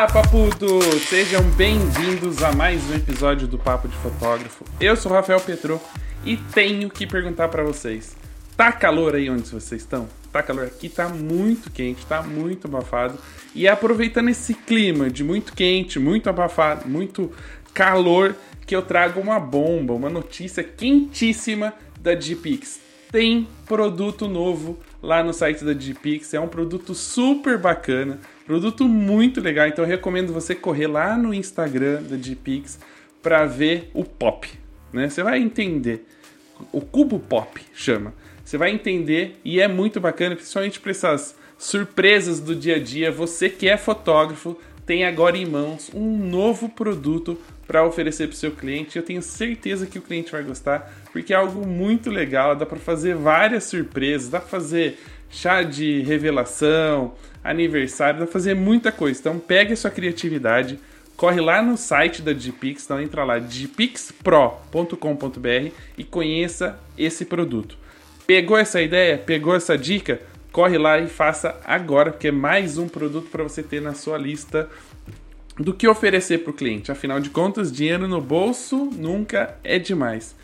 Olá! Sejam bem-vindos a mais um episódio do Papo de Fotógrafo. Eu sou Rafael Petro e tenho que perguntar para vocês: tá calor aí onde vocês estão? Tá calor aqui, tá muito quente, tá muito abafado. E aproveitando esse clima de muito quente, muito abafado, muito calor, que eu trago uma bomba, uma notícia quentíssima da Gpix. Tem produto novo lá no site da Gpix, é um produto super bacana, produto muito legal, então eu recomendo você correr lá no Instagram da Gpix para ver o pop, né? Você vai entender. O cubo pop chama. Você vai entender e é muito bacana, principalmente para essas surpresas do dia a dia. Você que é fotógrafo tem agora em mãos um novo produto para oferecer para o seu cliente. Eu tenho certeza que o cliente vai gostar, porque é algo muito legal. Dá para fazer várias surpresas, dá para fazer chá de revelação, aniversário, dá para fazer muita coisa. Então pegue a sua criatividade, corre lá no site da Gpix, então entra lá gpixpro.com.br e conheça esse produto. Pegou essa ideia? Pegou essa dica? Corre lá e faça agora, porque é mais um produto para você ter na sua lista do que oferecer para o cliente. Afinal de contas, dinheiro no bolso nunca é demais.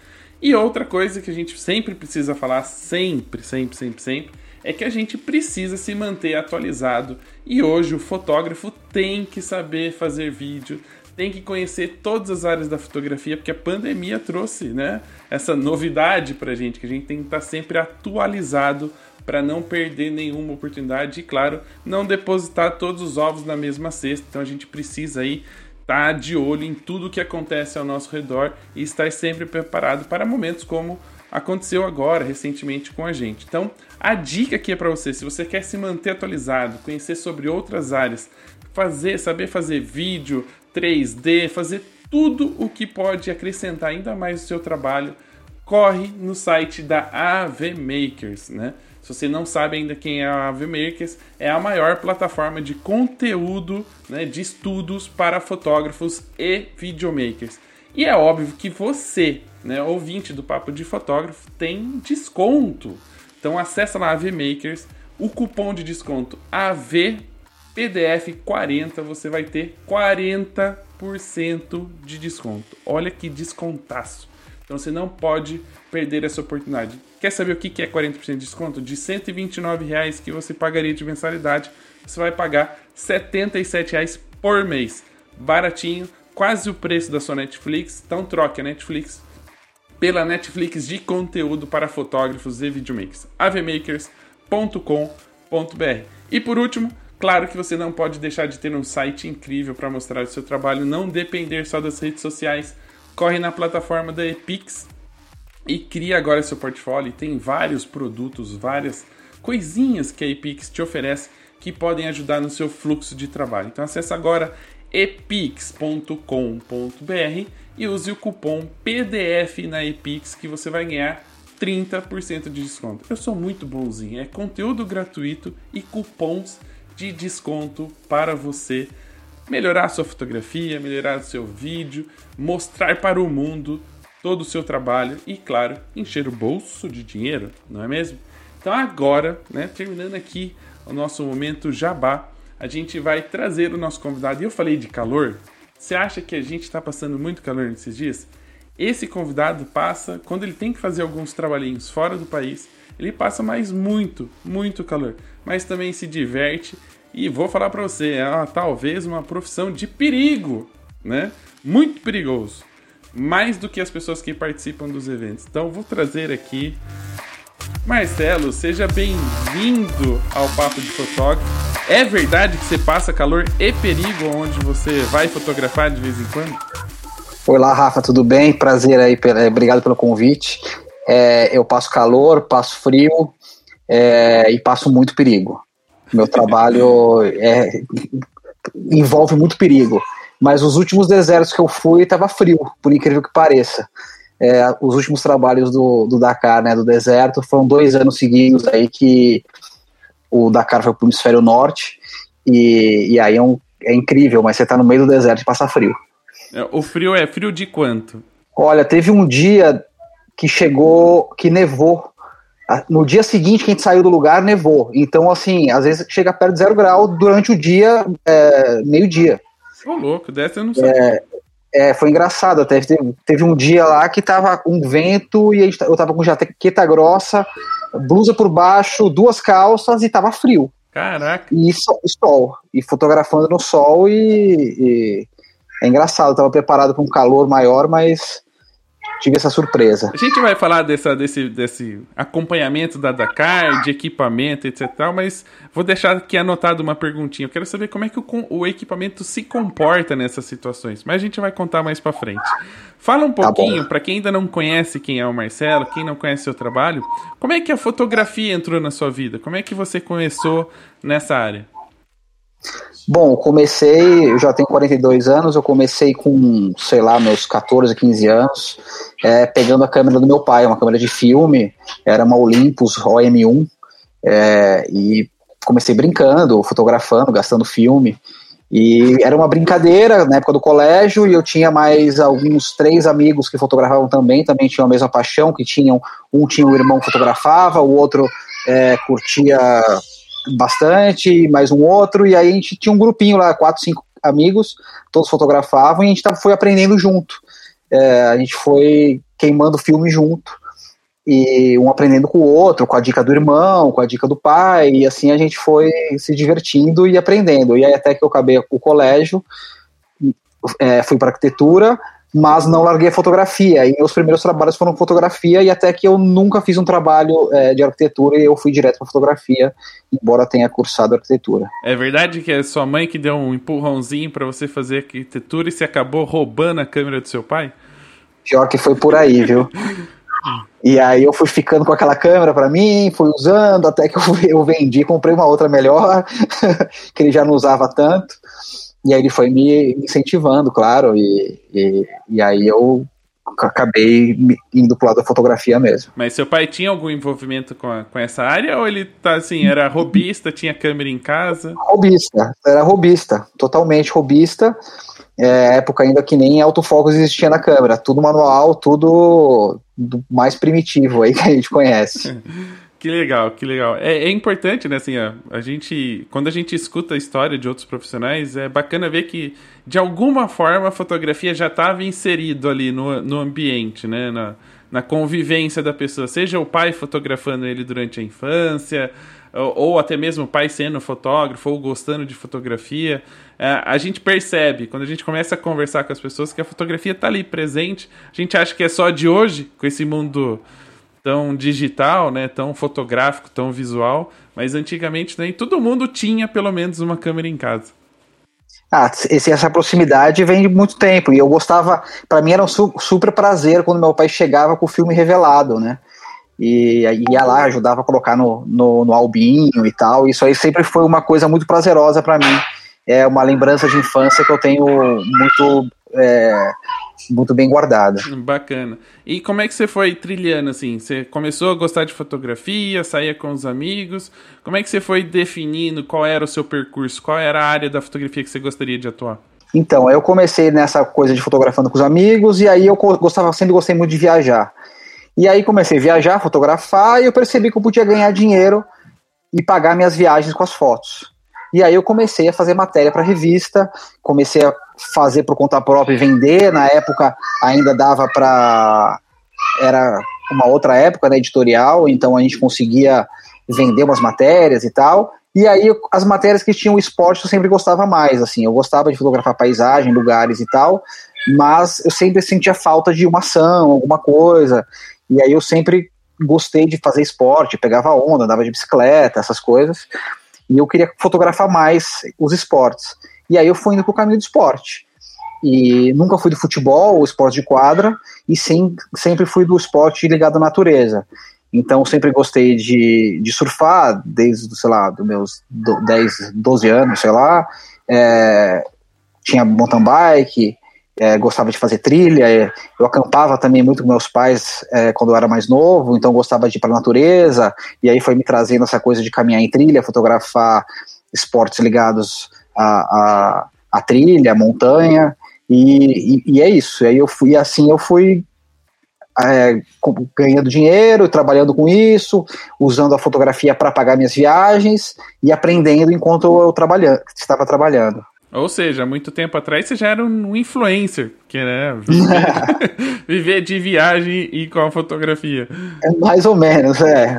E outra coisa que a gente sempre precisa falar, sempre, sempre, sempre, sempre, é que a gente precisa se manter atualizado. E hoje o fotógrafo tem que saber fazer vídeo, tem que conhecer todas as áreas da fotografia, porque a pandemia trouxe né, essa novidade para a gente, que a gente tem que estar sempre atualizado para não perder nenhuma oportunidade e, claro, não depositar todos os ovos na mesma cesta. Então a gente precisa aí estar tá de olho em tudo que acontece ao nosso redor e estar sempre preparado para momentos como aconteceu agora, recentemente com a gente. Então, a dica aqui é para você, se você quer se manter atualizado, conhecer sobre outras áreas, fazer, saber fazer vídeo, 3D, fazer tudo o que pode acrescentar ainda mais no seu trabalho, corre no site da AV Makers, né? Se você não sabe ainda quem é a AVMakers, é a maior plataforma de conteúdo, né, de estudos para fotógrafos e videomakers. E é óbvio que você, né, ouvinte do Papo de Fotógrafo, tem desconto. Então acessa lá a AVMakers, o cupom de desconto AVPDF40, você vai ter 40% de desconto. Olha que descontaço. Então você não pode perder essa oportunidade. Quer saber o que é 40% de desconto? De 129 reais que você pagaria de mensalidade, você vai pagar 77 reais por mês. Baratinho, quase o preço da sua Netflix. Então troque a Netflix pela Netflix de conteúdo para fotógrafos e videomakers. avmakers.com.br. E por último, claro que você não pode deixar de ter um site incrível para mostrar o seu trabalho, não depender só das redes sociais corre na plataforma da Epix e cria agora seu portfólio. Tem vários produtos, várias coisinhas que a Epix te oferece que podem ajudar no seu fluxo de trabalho. Então acesse agora epix.com.br e use o cupom PDF na Epix que você vai ganhar 30% de desconto. Eu sou muito bonzinho, é conteúdo gratuito e cupons de desconto para você melhorar sua fotografia, melhorar seu vídeo, mostrar para o mundo todo o seu trabalho e, claro, encher o bolso de dinheiro, não é mesmo? Então agora, né, terminando aqui o nosso momento jabá, a gente vai trazer o nosso convidado. E eu falei de calor. Você acha que a gente está passando muito calor nesses dias? Esse convidado passa, quando ele tem que fazer alguns trabalhinhos fora do país, ele passa mais muito, muito calor, mas também se diverte e vou falar para você, é uma, talvez uma profissão de perigo, né? Muito perigoso. Mais do que as pessoas que participam dos eventos. Então vou trazer aqui Marcelo, seja bem-vindo ao Papo de Fotógrafo. É verdade que você passa calor e perigo onde você vai fotografar de vez em quando? Olá, Rafa, tudo bem? Prazer aí, é, obrigado pelo convite. É, eu passo calor, passo frio é, e passo muito perigo. Meu trabalho é, envolve muito perigo. Mas os últimos desertos que eu fui estava frio, por incrível que pareça. É, os últimos trabalhos do, do, Dakar, né, do deserto, foram dois anos seguidos aí que o Dakar foi para o hemisfério norte e, e aí é, um, é incrível, mas você está no meio do deserto e passa frio. É, o frio é frio de quanto? Olha, teve um dia que chegou, que nevou no dia seguinte que a gente saiu do lugar, nevou. Então, assim, às vezes chega perto de zero grau durante o dia, é, meio-dia. Ô, louco, dessa eu não sei. É, é, foi engraçado. Até teve, teve, um dia lá que tava um vento e gente, eu tava com jaqueta grossa, blusa por baixo, duas calças e tava frio. Caraca. E sol. E, sol, e fotografando no sol e, e é engraçado. Eu tava preparado para um calor maior, mas tive essa surpresa. A gente vai falar dessa, desse, desse acompanhamento da Dakar, de equipamento, etc. Mas vou deixar aqui anotado uma perguntinha. Eu quero saber como é que o, o equipamento se comporta nessas situações. Mas a gente vai contar mais para frente. Fala um tá pouquinho, tá para quem ainda não conhece quem é o Marcelo, quem não conhece seu trabalho, como é que a fotografia entrou na sua vida? Como é que você começou nessa área? Bom, comecei, eu já tenho 42 anos, eu comecei com, sei lá, meus 14, 15 anos, é, pegando a câmera do meu pai, uma câmera de filme, era uma Olympus OM1, é, e comecei brincando, fotografando, gastando filme, e era uma brincadeira na época do colégio, e eu tinha mais alguns três amigos que fotografavam também, também tinham a mesma paixão, que tinham, um tinha um irmão que fotografava, o outro é, curtia bastante, mais um outro, e aí a gente tinha um grupinho lá, quatro, cinco amigos, todos fotografavam e a gente foi aprendendo junto. É, a gente foi queimando filme junto, e um aprendendo com o outro, com a dica do irmão, com a dica do pai, e assim a gente foi se divertindo e aprendendo. E aí até que eu acabei o colégio, é, fui para arquitetura, mas não larguei a fotografia. E meus primeiros trabalhos foram fotografia, e até que eu nunca fiz um trabalho é, de arquitetura e eu fui direto para fotografia, embora tenha cursado arquitetura. É verdade que é sua mãe que deu um empurrãozinho para você fazer arquitetura e você acabou roubando a câmera do seu pai? Pior que foi por aí, viu? E aí eu fui ficando com aquela câmera para mim, fui usando, até que eu vendi, comprei uma outra melhor, que ele já não usava tanto. E aí ele foi me incentivando, claro, e, e, e aí eu acabei indo pro lado da fotografia mesmo. Mas seu pai tinha algum envolvimento com, a, com essa área ou ele tá assim, era robista, tinha câmera em casa? Robista, era robista, totalmente robista. É, época ainda que nem autofocus existia na câmera, tudo manual, tudo mais primitivo aí que a gente conhece. Que legal, que legal. É, é importante, né, assim, a, a, gente, quando a gente escuta a história de outros profissionais, é bacana ver que, de alguma forma, a fotografia já estava inserido ali no, no ambiente, né, na, na convivência da pessoa, seja o pai fotografando ele durante a infância, ou, ou até mesmo o pai sendo fotógrafo, ou gostando de fotografia, é, a gente percebe, quando a gente começa a conversar com as pessoas, que a fotografia está ali presente, a gente acha que é só de hoje, com esse mundo tão digital, né, tão fotográfico, tão visual, mas antigamente nem todo mundo tinha pelo menos uma câmera em casa. Ah, esse, essa proximidade vem de muito tempo e eu gostava, para mim era um su super prazer quando meu pai chegava com o filme revelado, né? E ia lá, ajudava a colocar no, no, no albinho e tal. Isso aí sempre foi uma coisa muito prazerosa para mim. É uma lembrança de infância que eu tenho muito é, muito bem guardada. Bacana. E como é que você foi trilhando assim? Você começou a gostar de fotografia, saía com os amigos. Como é que você foi definindo qual era o seu percurso? Qual era a área da fotografia que você gostaria de atuar? Então, eu comecei nessa coisa de fotografando com os amigos e aí eu gostava, sempre gostei muito de viajar. E aí comecei a viajar, fotografar e eu percebi que eu podia ganhar dinheiro e pagar minhas viagens com as fotos. E aí eu comecei a fazer matéria para revista, comecei a fazer por conta própria e vender. Na época ainda dava para era uma outra época né, editorial, então a gente conseguia vender umas matérias e tal. E aí as matérias que tinham esporte eu sempre gostava mais, assim, eu gostava de fotografar paisagem, lugares e tal, mas eu sempre sentia falta de uma ação, alguma coisa. E aí eu sempre gostei de fazer esporte, pegava onda, andava de bicicleta, essas coisas. E eu queria fotografar mais os esportes. E aí eu fui indo para o caminho do esporte. E nunca fui do futebol, ou esporte de quadra, e sim, sempre fui do esporte ligado à natureza. Então sempre gostei de, de surfar, desde, sei lá, dos meus 10, 12 anos, sei lá. É, tinha mountain bike, é, gostava de fazer trilha, é, eu acampava também muito com meus pais é, quando eu era mais novo, então gostava de ir para a natureza, e aí foi me trazendo essa coisa de caminhar em trilha, fotografar esportes ligados à, à trilha, à montanha, e, e, e, é isso. E aí eu fui assim, eu fui é, ganhando dinheiro, trabalhando com isso, usando a fotografia para pagar minhas viagens e aprendendo enquanto eu trabalhando, estava trabalhando. Ou seja, muito tempo atrás você já era um influencer, que né, viver, viver de viagem e com a fotografia. É mais ou menos, é.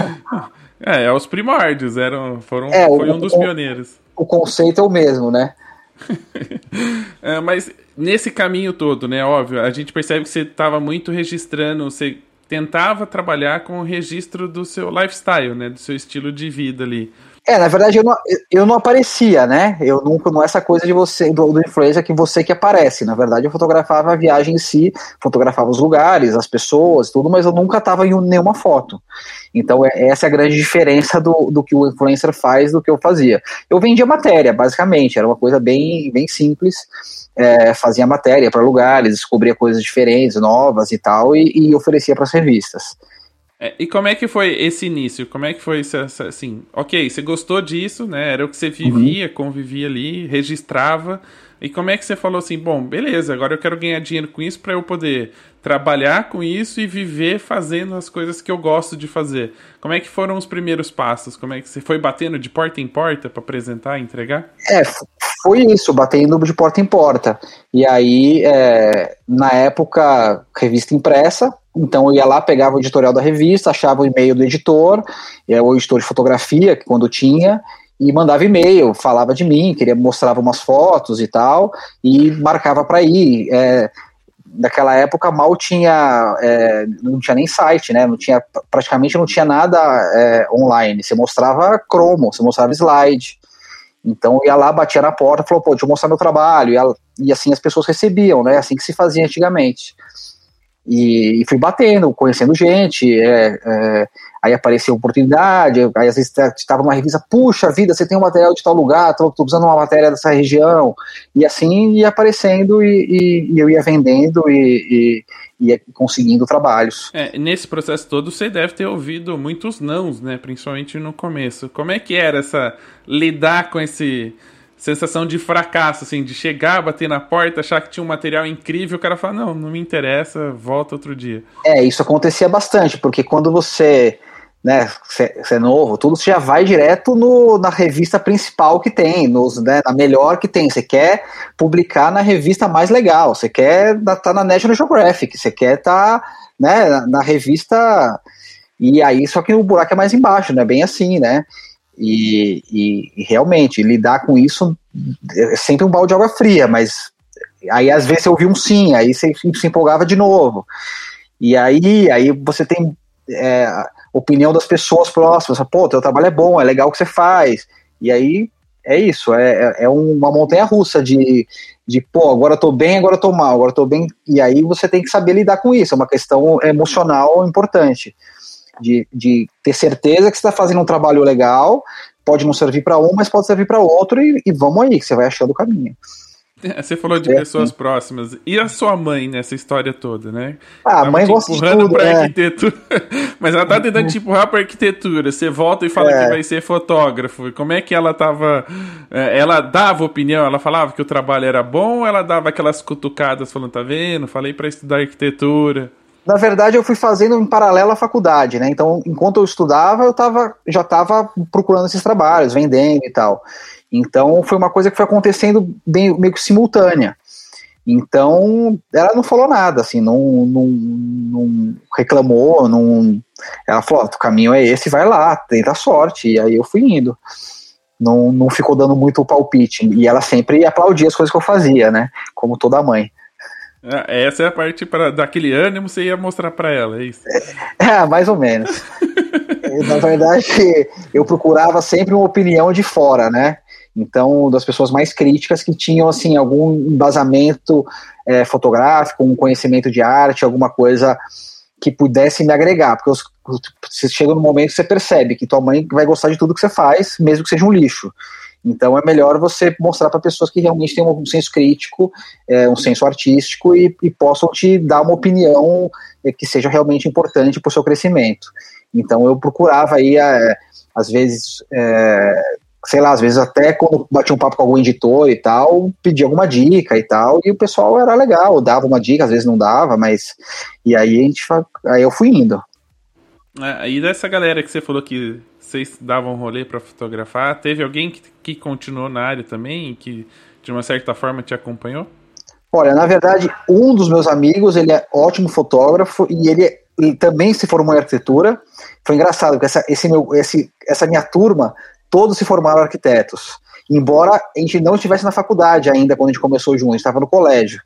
é, é os primórdios, eram, foram, é, foi o, um dos pioneiros. O conceito é o mesmo, né? é, mas nesse caminho todo, né, óbvio, a gente percebe que você estava muito registrando, você tentava trabalhar com o registro do seu lifestyle, né, do seu estilo de vida ali. É, na verdade eu não, eu não aparecia, né? Eu nunca, não é essa coisa de você, do, do influencer que você que aparece. Na verdade eu fotografava a viagem em si, fotografava os lugares, as pessoas, tudo, mas eu nunca estava em nenhuma foto. Então é, essa é a grande diferença do, do que o influencer faz do que eu fazia. Eu vendia matéria, basicamente, era uma coisa bem, bem simples. É, fazia matéria para lugares, descobria coisas diferentes, novas e tal, e, e oferecia para as revistas. É, e como é que foi esse início? Como é que foi assim? Ok, você gostou disso, né? Era o que você vivia, uhum. convivia ali, registrava. E como é que você falou assim, bom, beleza, agora eu quero ganhar dinheiro com isso para eu poder trabalhar com isso e viver fazendo as coisas que eu gosto de fazer. Como é que foram os primeiros passos? Como é que você foi batendo de porta em porta para apresentar, entregar? É, foi isso, batendo de porta em porta. E aí, é, na época, revista impressa, então eu ia lá, pegava o editorial da revista, achava o e-mail do editor, é, o editor de fotografia, que quando tinha, e mandava e-mail, falava de mim, queria mostrava umas fotos e tal, e marcava para ir. É, naquela época mal tinha, é, não tinha nem site, né? Não tinha, praticamente não tinha nada é, online. Você mostrava cromo, você mostrava slide. Então ia lá, batia na porta, falou, pô, deixa eu mostrar meu trabalho. E, e assim as pessoas recebiam, né? Assim que se fazia antigamente. E, e fui batendo, conhecendo gente, é, é, aí apareceu oportunidade, aí às vezes estava numa revista, puxa vida, você tem um material de tal lugar, estou usando uma matéria dessa região, e assim ia aparecendo e, e, e eu ia vendendo e, e, ia conseguindo trabalhos. É, nesse processo todo você deve ter ouvido muitos nãos, né, principalmente no começo. Como é que era essa lidar com esse sensação de fracasso, assim, de chegar, bater na porta, achar que tinha um material incrível, o cara fala, não, não me interessa, volta outro dia. É, isso acontecia bastante, porque quando você, né, você é novo, tudo você já vai direto no, na revista principal que tem, nos, né, na melhor que tem, você quer publicar na revista mais legal, você quer estar tá na National Geographic, você quer estar, tá, né, na, na revista, e aí, só que o buraco é mais embaixo, né, bem assim, né, e, e, realmente, lidar com isso é sempre um balde de água fria, mas aí às vezes você ouvia um sim, aí você se empolgava de novo. E aí, aí você tem é, opinião das pessoas próximas, pô, teu trabalho é bom, é legal o que você faz. E aí é isso, é, é, é uma montanha russa de, de pô, agora eu tô bem, agora eu tô mal, agora eu tô bem. E aí você tem que saber lidar com isso, é uma questão emocional importante de, de ter certeza que você está fazendo um trabalho legal, pode não servir para um, mas pode servir para outro, e, e, vamos aí, que você vai achando o caminho. É, você falou de é, pessoas sim. próximas. E a sua mãe nessa história toda, né? Ah, a mãe gosta empurrando de tudo, pra é. arquitetura. Mas ela tá tentando te empurrar pra arquitetura. Você volta e fala é. que vai ser fotógrafo. Como é que ela tava. É, ela dava opinião? Ela falava que o trabalho era bom ou ela dava aquelas cutucadas falando, tá vendo? Falei para estudar arquitetura. Na verdade, eu fui fazendo em paralelo à faculdade, né? Então, enquanto eu estudava, eu tava, já estava procurando esses trabalhos, vendendo e tal. Então, foi uma coisa que foi acontecendo bem, meio que simultânea. Então, ela não falou nada, assim, não, não, não reclamou, não. Ela falou: o caminho é esse, vai lá, tenta a sorte. E aí eu fui indo. Não, não ficou dando muito palpite. E ela sempre aplaudia as coisas que eu fazia, né? Como toda mãe. É, essa é a parte para daquele ânimo você ia mostrar para ela, é isso? É, mais ou menos. Na verdade, eu procurava sempre uma opinião de fora, né? Então, das pessoas mais críticas que tinham assim algum embasamento é, fotográfico, um conhecimento de arte, alguma coisa que pudesse me agregar, porque você chega no momento que você percebe que tua mãe vai gostar de tudo que você faz, mesmo que seja um lixo. Então é melhor você mostrar para pessoas que realmente têm um senso crítico, é, um senso artístico e, e, possam te dar uma opinião é, que seja realmente importante para o seu crescimento. Então eu procurava aí, é, às vezes, é, sei lá, às vezes até quando batia um papo com algum editor e tal, pedia alguma dica e tal, e o pessoal era legal, dava uma dica, às vezes não dava, mas e aí a gente aí eu fui indo. É, aí dessa galera que você falou que vocês davam rolê para fotografar? Teve alguém que, que continuou na área também que de uma certa forma te acompanhou? Olha, na verdade, um dos meus amigos, ele é ótimo fotógrafo e ele, ele também se formou em arquitetura. Foi engraçado, porque essa, esse meu, esse, essa minha turma, todos se formaram arquitetos. Embora a gente não estivesse na faculdade ainda quando a gente começou junto, a gente estava no colégio.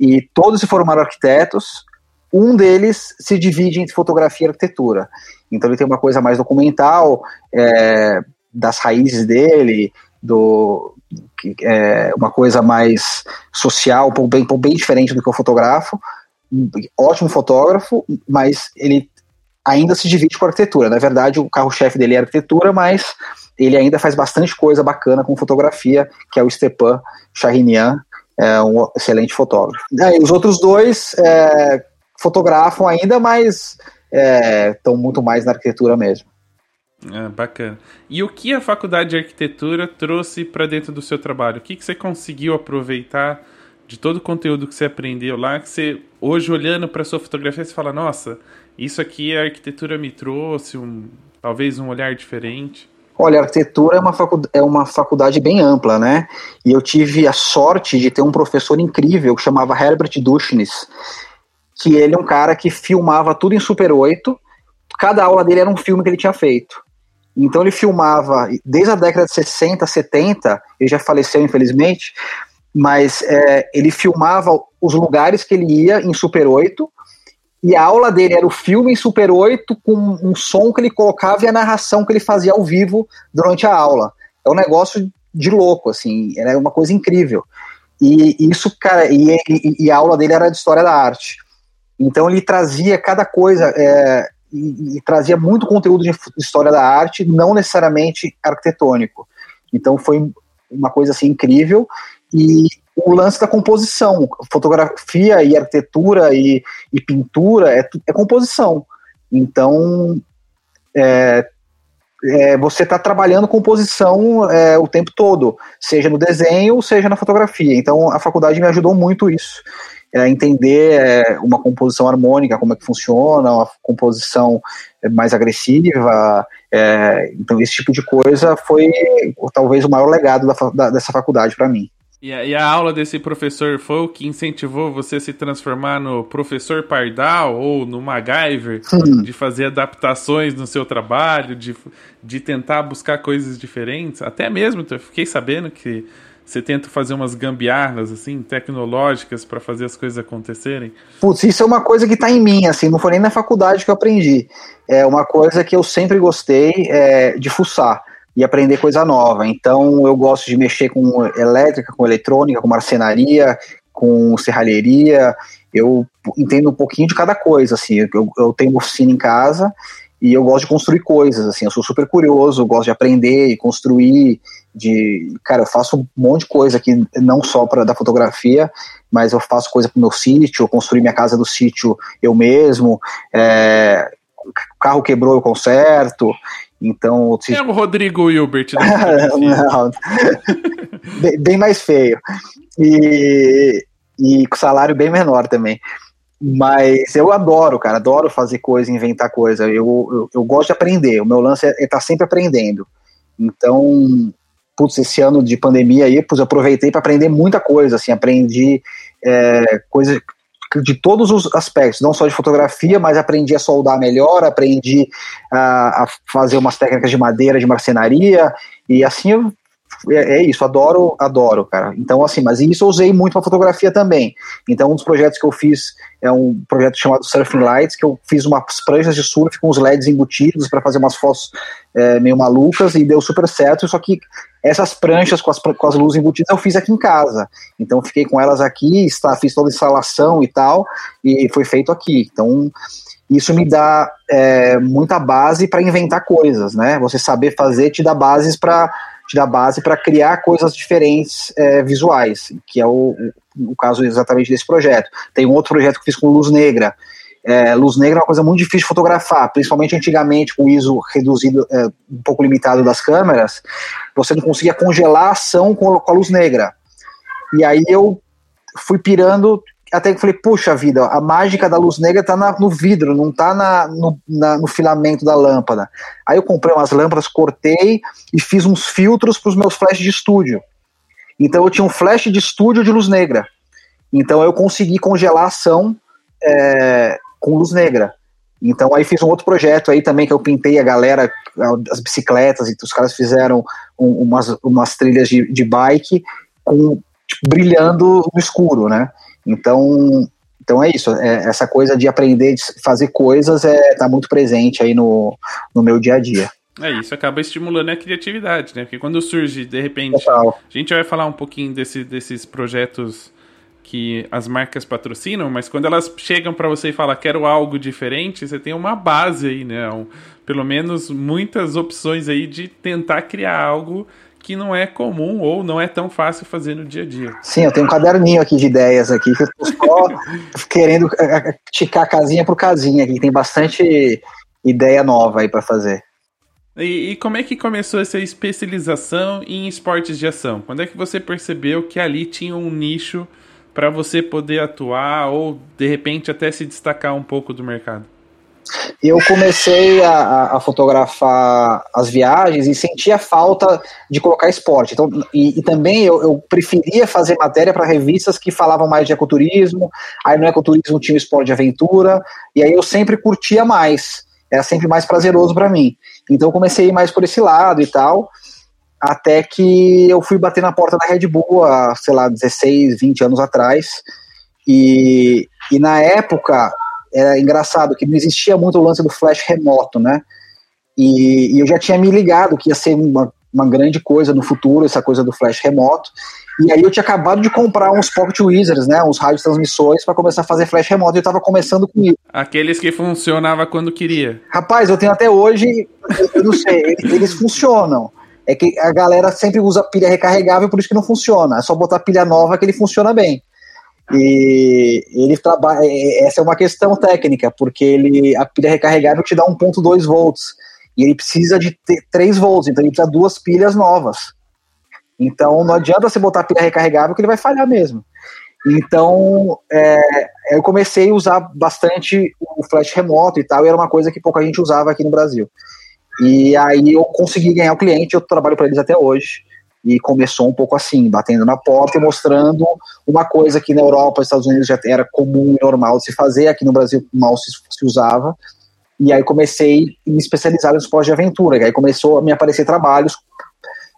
E todos se formaram arquitetos, um deles se divide entre fotografia e arquitetura. Então ele tem uma coisa mais documental, é, das raízes dele, do, é, uma coisa mais social, bem, bem diferente do que eu fotografo. Ótimo fotógrafo, mas ele ainda se divide com arquitetura. Na verdade, o carro-chefe dele é arquitetura, mas ele ainda faz bastante coisa bacana com fotografia, que é o Stepan Charinian, é um excelente fotógrafo. os outros dois é, fotografam ainda, mas estão é, muito mais na arquitetura mesmo. Ah, bacana. E o que a faculdade de arquitetura trouxe para dentro do seu trabalho? O que, que você conseguiu aproveitar de todo o conteúdo que você aprendeu lá? Que você, hoje, olhando para sua fotografia, você fala: Nossa, isso aqui a arquitetura me trouxe, um, talvez um olhar diferente. Olha, a arquitetura é uma, faculdade, é uma faculdade bem ampla, né? E eu tive a sorte de ter um professor incrível que chamava Herbert Dushnis, que ele é um cara que filmava tudo em Super 8. Cada aula dele era um filme que ele tinha feito. Então ele filmava desde a década de 60, 70, ele já faleceu infelizmente, mas é, ele filmava os lugares que ele ia em Super 8 e a aula dele era o filme em Super 8 com um som que ele colocava e a narração que ele fazia ao vivo durante a aula. É um negócio de louco, assim, era uma coisa incrível. E isso, cara, e, e, e a aula dele era de História da Arte. Então ele trazia cada coisa é, e, e, trazia muito conteúdo de história da arte, não necessariamente arquitetônico. Então foi uma coisa assim incrível e o lance da composição, fotografia e arquitetura e, e pintura é, é, composição. Então é, é, você está trabalhando composição é, o tempo todo, seja no desenho, seja na fotografia. Então a faculdade me ajudou muito isso é, entender é, uma composição harmônica, como é que funciona, uma composição mais agressiva. É, então, esse tipo de coisa foi talvez o maior legado da, da, dessa faculdade para mim. E a, e a, aula desse professor foi o que incentivou você a se transformar no professor Pardal ou no MacGyver, hum. de fazer adaptações no seu trabalho, de, de tentar buscar coisas diferentes? Até mesmo, eu fiquei sabendo que você tenta fazer umas gambiarras, assim, tecnológicas para fazer as coisas acontecerem? Putz, isso é uma coisa que está em mim, assim, não foi nem na faculdade que eu aprendi. É uma coisa que eu sempre gostei é, de fuçar e aprender coisa nova. Então, eu gosto de mexer com elétrica, com eletrônica, com marcenaria, com serralheria. Eu entendo um pouquinho de cada coisa, assim. Eu, eu tenho oficina em casa e eu gosto de construir coisas, assim, eu sou super curioso, gosto de aprender e construir, de, cara, eu faço um monte de coisa aqui, não só para da fotografia, mas eu faço coisa pro meu sítio, eu construí minha casa do sítio eu mesmo, é, o carro quebrou, eu conserto, então... É o Rodrigo Hilbert. não, bem, bem mais feio, e, e com salário bem menor também. Mas eu adoro, cara, adoro fazer coisa, inventar coisa. Eu, eu, eu gosto de aprender. O meu lance é estar tá sempre aprendendo. Então, putz, esse ano de pandemia aí, putz, aproveitei para aprender muita coisa. Assim, aprendi é, coisas de todos os aspectos, não só de fotografia, mas aprendi a soldar melhor, aprendi a, a fazer umas técnicas de madeira, de marcenaria, e assim eu é, é, isso, adoro, adoro, cara. Então, assim, mas isso eu usei muito para fotografia também. Então, um dos projetos que eu fiz é um projeto chamado Surfing Lights, que eu fiz umas pranchas de surf com os LEDs embutidos para fazer umas fotos é, meio malucas e deu super certo. Só que essas pranchas com as, com as luzes embutidas eu fiz aqui em casa. Então, fiquei com elas aqui, está, fiz toda a instalação e tal, e foi feito aqui. Então, isso me dá é, muita base para inventar coisas, né? Você saber fazer te dá bases para te dá base para criar coisas diferentes é, visuais, que é o, o, caso exatamente desse projeto. Tem um outro projeto que fiz com luz negra. É, luz negra é uma coisa muito difícil de fotografar, principalmente antigamente com o ISO reduzido, é, um pouco limitado das câmeras, você não conseguia congelar a ação com, com a luz negra. E aí eu fui pirando até que falei, puxa vida, a mágica da luz negra tá na, no vidro, não tá na, no, na, no filamento da lâmpada. Aí eu comprei umas lâmpadas, cortei e fiz uns filtros para os meus flashes de estúdio. Então eu tinha um flash de estúdio de luz negra. Então eu consegui congelar a ação é, com luz negra. Então aí fiz um outro projeto aí também que eu pintei a galera, as bicicletas, e os caras fizeram um, umas, umas trilhas de, de bike com tipo, brilhando no escuro, né? Então, então é isso, é, essa coisa de aprender, de fazer coisas, é, tá muito presente aí no, no meu dia a dia. É isso, acaba estimulando a criatividade, né? Porque quando surge, de repente, Total. a gente vai falar um pouquinho desse, desses projetos que as marcas patrocinam, mas quando elas chegam para você e falam quero algo diferente, você tem uma base aí, né? Um, pelo menos muitas opções aí de tentar criar algo que não é comum ou não é tão fácil fazer no dia a dia. Sim, eu tenho um caderninho aqui de ideias aqui, que eu tô só querendo é, é, ticar casinha por casinha aqui, tem bastante ideia nova aí para fazer. E, e, como é que começou essa especialização em esportes de ação? Quando é que você percebeu que ali tinha um nicho para você poder atuar ou de repente até se destacar um pouco do mercado? Eu comecei a, a, fotografar as viagens e sentia falta de colocar esporte. Então, e, e também eu, eu, preferia fazer matéria para revistas que falavam mais de ecoturismo, aí no ecoturismo tinha o esporte de aventura, e aí eu sempre curtia mais, era sempre mais prazeroso para mim. Então eu comecei a ir mais por esse lado e tal, até que eu fui bater na porta da Red Bull há, sei lá, 16, 20 anos atrás, e, e na época era engraçado que não existia muito o lance do flash remoto, né? E, e, eu já tinha me ligado que ia ser uma, uma grande coisa no futuro, essa coisa do flash remoto. E aí eu tinha acabado de comprar uns Pocket Wizards, né? Uns rádios transmissores para começar a fazer flash remoto e eu tava começando com isso. Aqueles que funcionava quando queria. Rapaz, eu tenho até hoje, eu não sei, eles funcionam. É que a galera sempre usa pilha recarregável, por isso que não funciona. É só botar pilha nova que ele funciona bem. E ele trabalha. Essa é uma questão técnica, porque ele a pilha recarregável te dá 1.2 volts. E ele precisa de 3 volts, então ele precisa de duas pilhas novas. Então não adianta você botar a pilha recarregável que ele vai falhar mesmo. Então é, eu comecei a usar bastante o flash remoto e tal, e era uma coisa que pouca gente usava aqui no Brasil. E aí eu consegui ganhar o cliente, eu trabalho para eles até hoje e começou um pouco assim, batendo na porta e mostrando uma coisa que na Europa e Estados Unidos já era comum e normal de se fazer, aqui no Brasil mal se, se usava. E aí comecei a me especializar no esporte de aventura. E aí começou a me aparecer trabalhos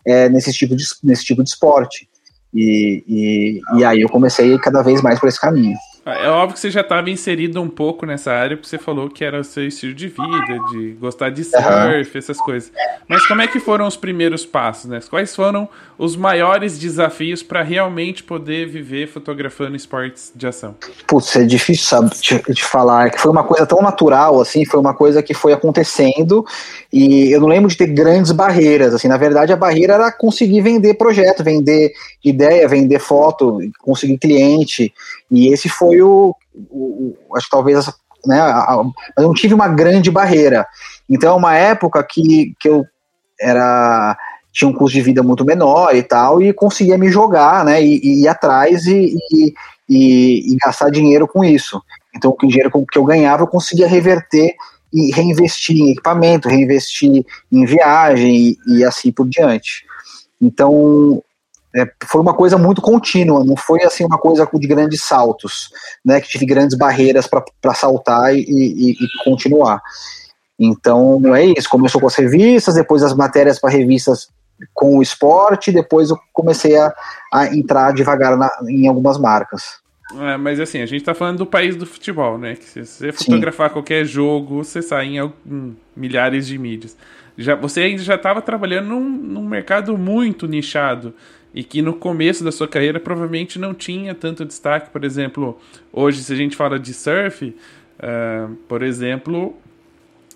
é, nesse, tipo de, nesse tipo de esporte. E, e, e aí eu comecei cada vez mais por esse caminho. É óbvio que você já estava inserido um pouco nessa área, porque você falou que era o seu estilo de vida, de gostar de surf, uhum. essas coisas. Mas como é que foram os primeiros passos, né? Quais foram os maiores desafios para realmente poder viver fotografando esportes de ação? Putz, é difícil sabe, de, de falar, é que foi uma coisa tão natural, assim, foi uma coisa que foi acontecendo e eu não lembro de ter grandes barreiras, assim, na verdade a barreira era conseguir vender projeto, vender ideia, vender foto, conseguir cliente, e esse foi o, o, o acho que talvez, né, a, a, eu não tive uma grande barreira. Então é uma época que, que eu era tinha um custo de vida muito menor e tal, e conseguia me jogar, né, e, e ir atrás e, e, e, gastar dinheiro com isso. Então, o dinheiro que eu ganhava, eu conseguia reverter e reinvestir em equipamento, reinvestir em viagem e assim por diante. Então, é, foi uma coisa muito contínua, não foi assim uma coisa de grandes saltos, né, que tive grandes barreiras para saltar e, e, e, continuar. Então é isso, começou com as revistas, depois as matérias para revistas com o esporte, depois eu comecei a, a entrar devagar na, em algumas marcas. É, mas assim, a gente está falando do país do futebol, né? Que se você fotografar Sim. qualquer jogo, você sai em, em milhares de mídias. Já, você ainda já estava trabalhando num, num mercado muito nichado e que no começo da sua carreira provavelmente não tinha tanto destaque. Por exemplo, hoje, se a gente fala de surf, uh, por exemplo,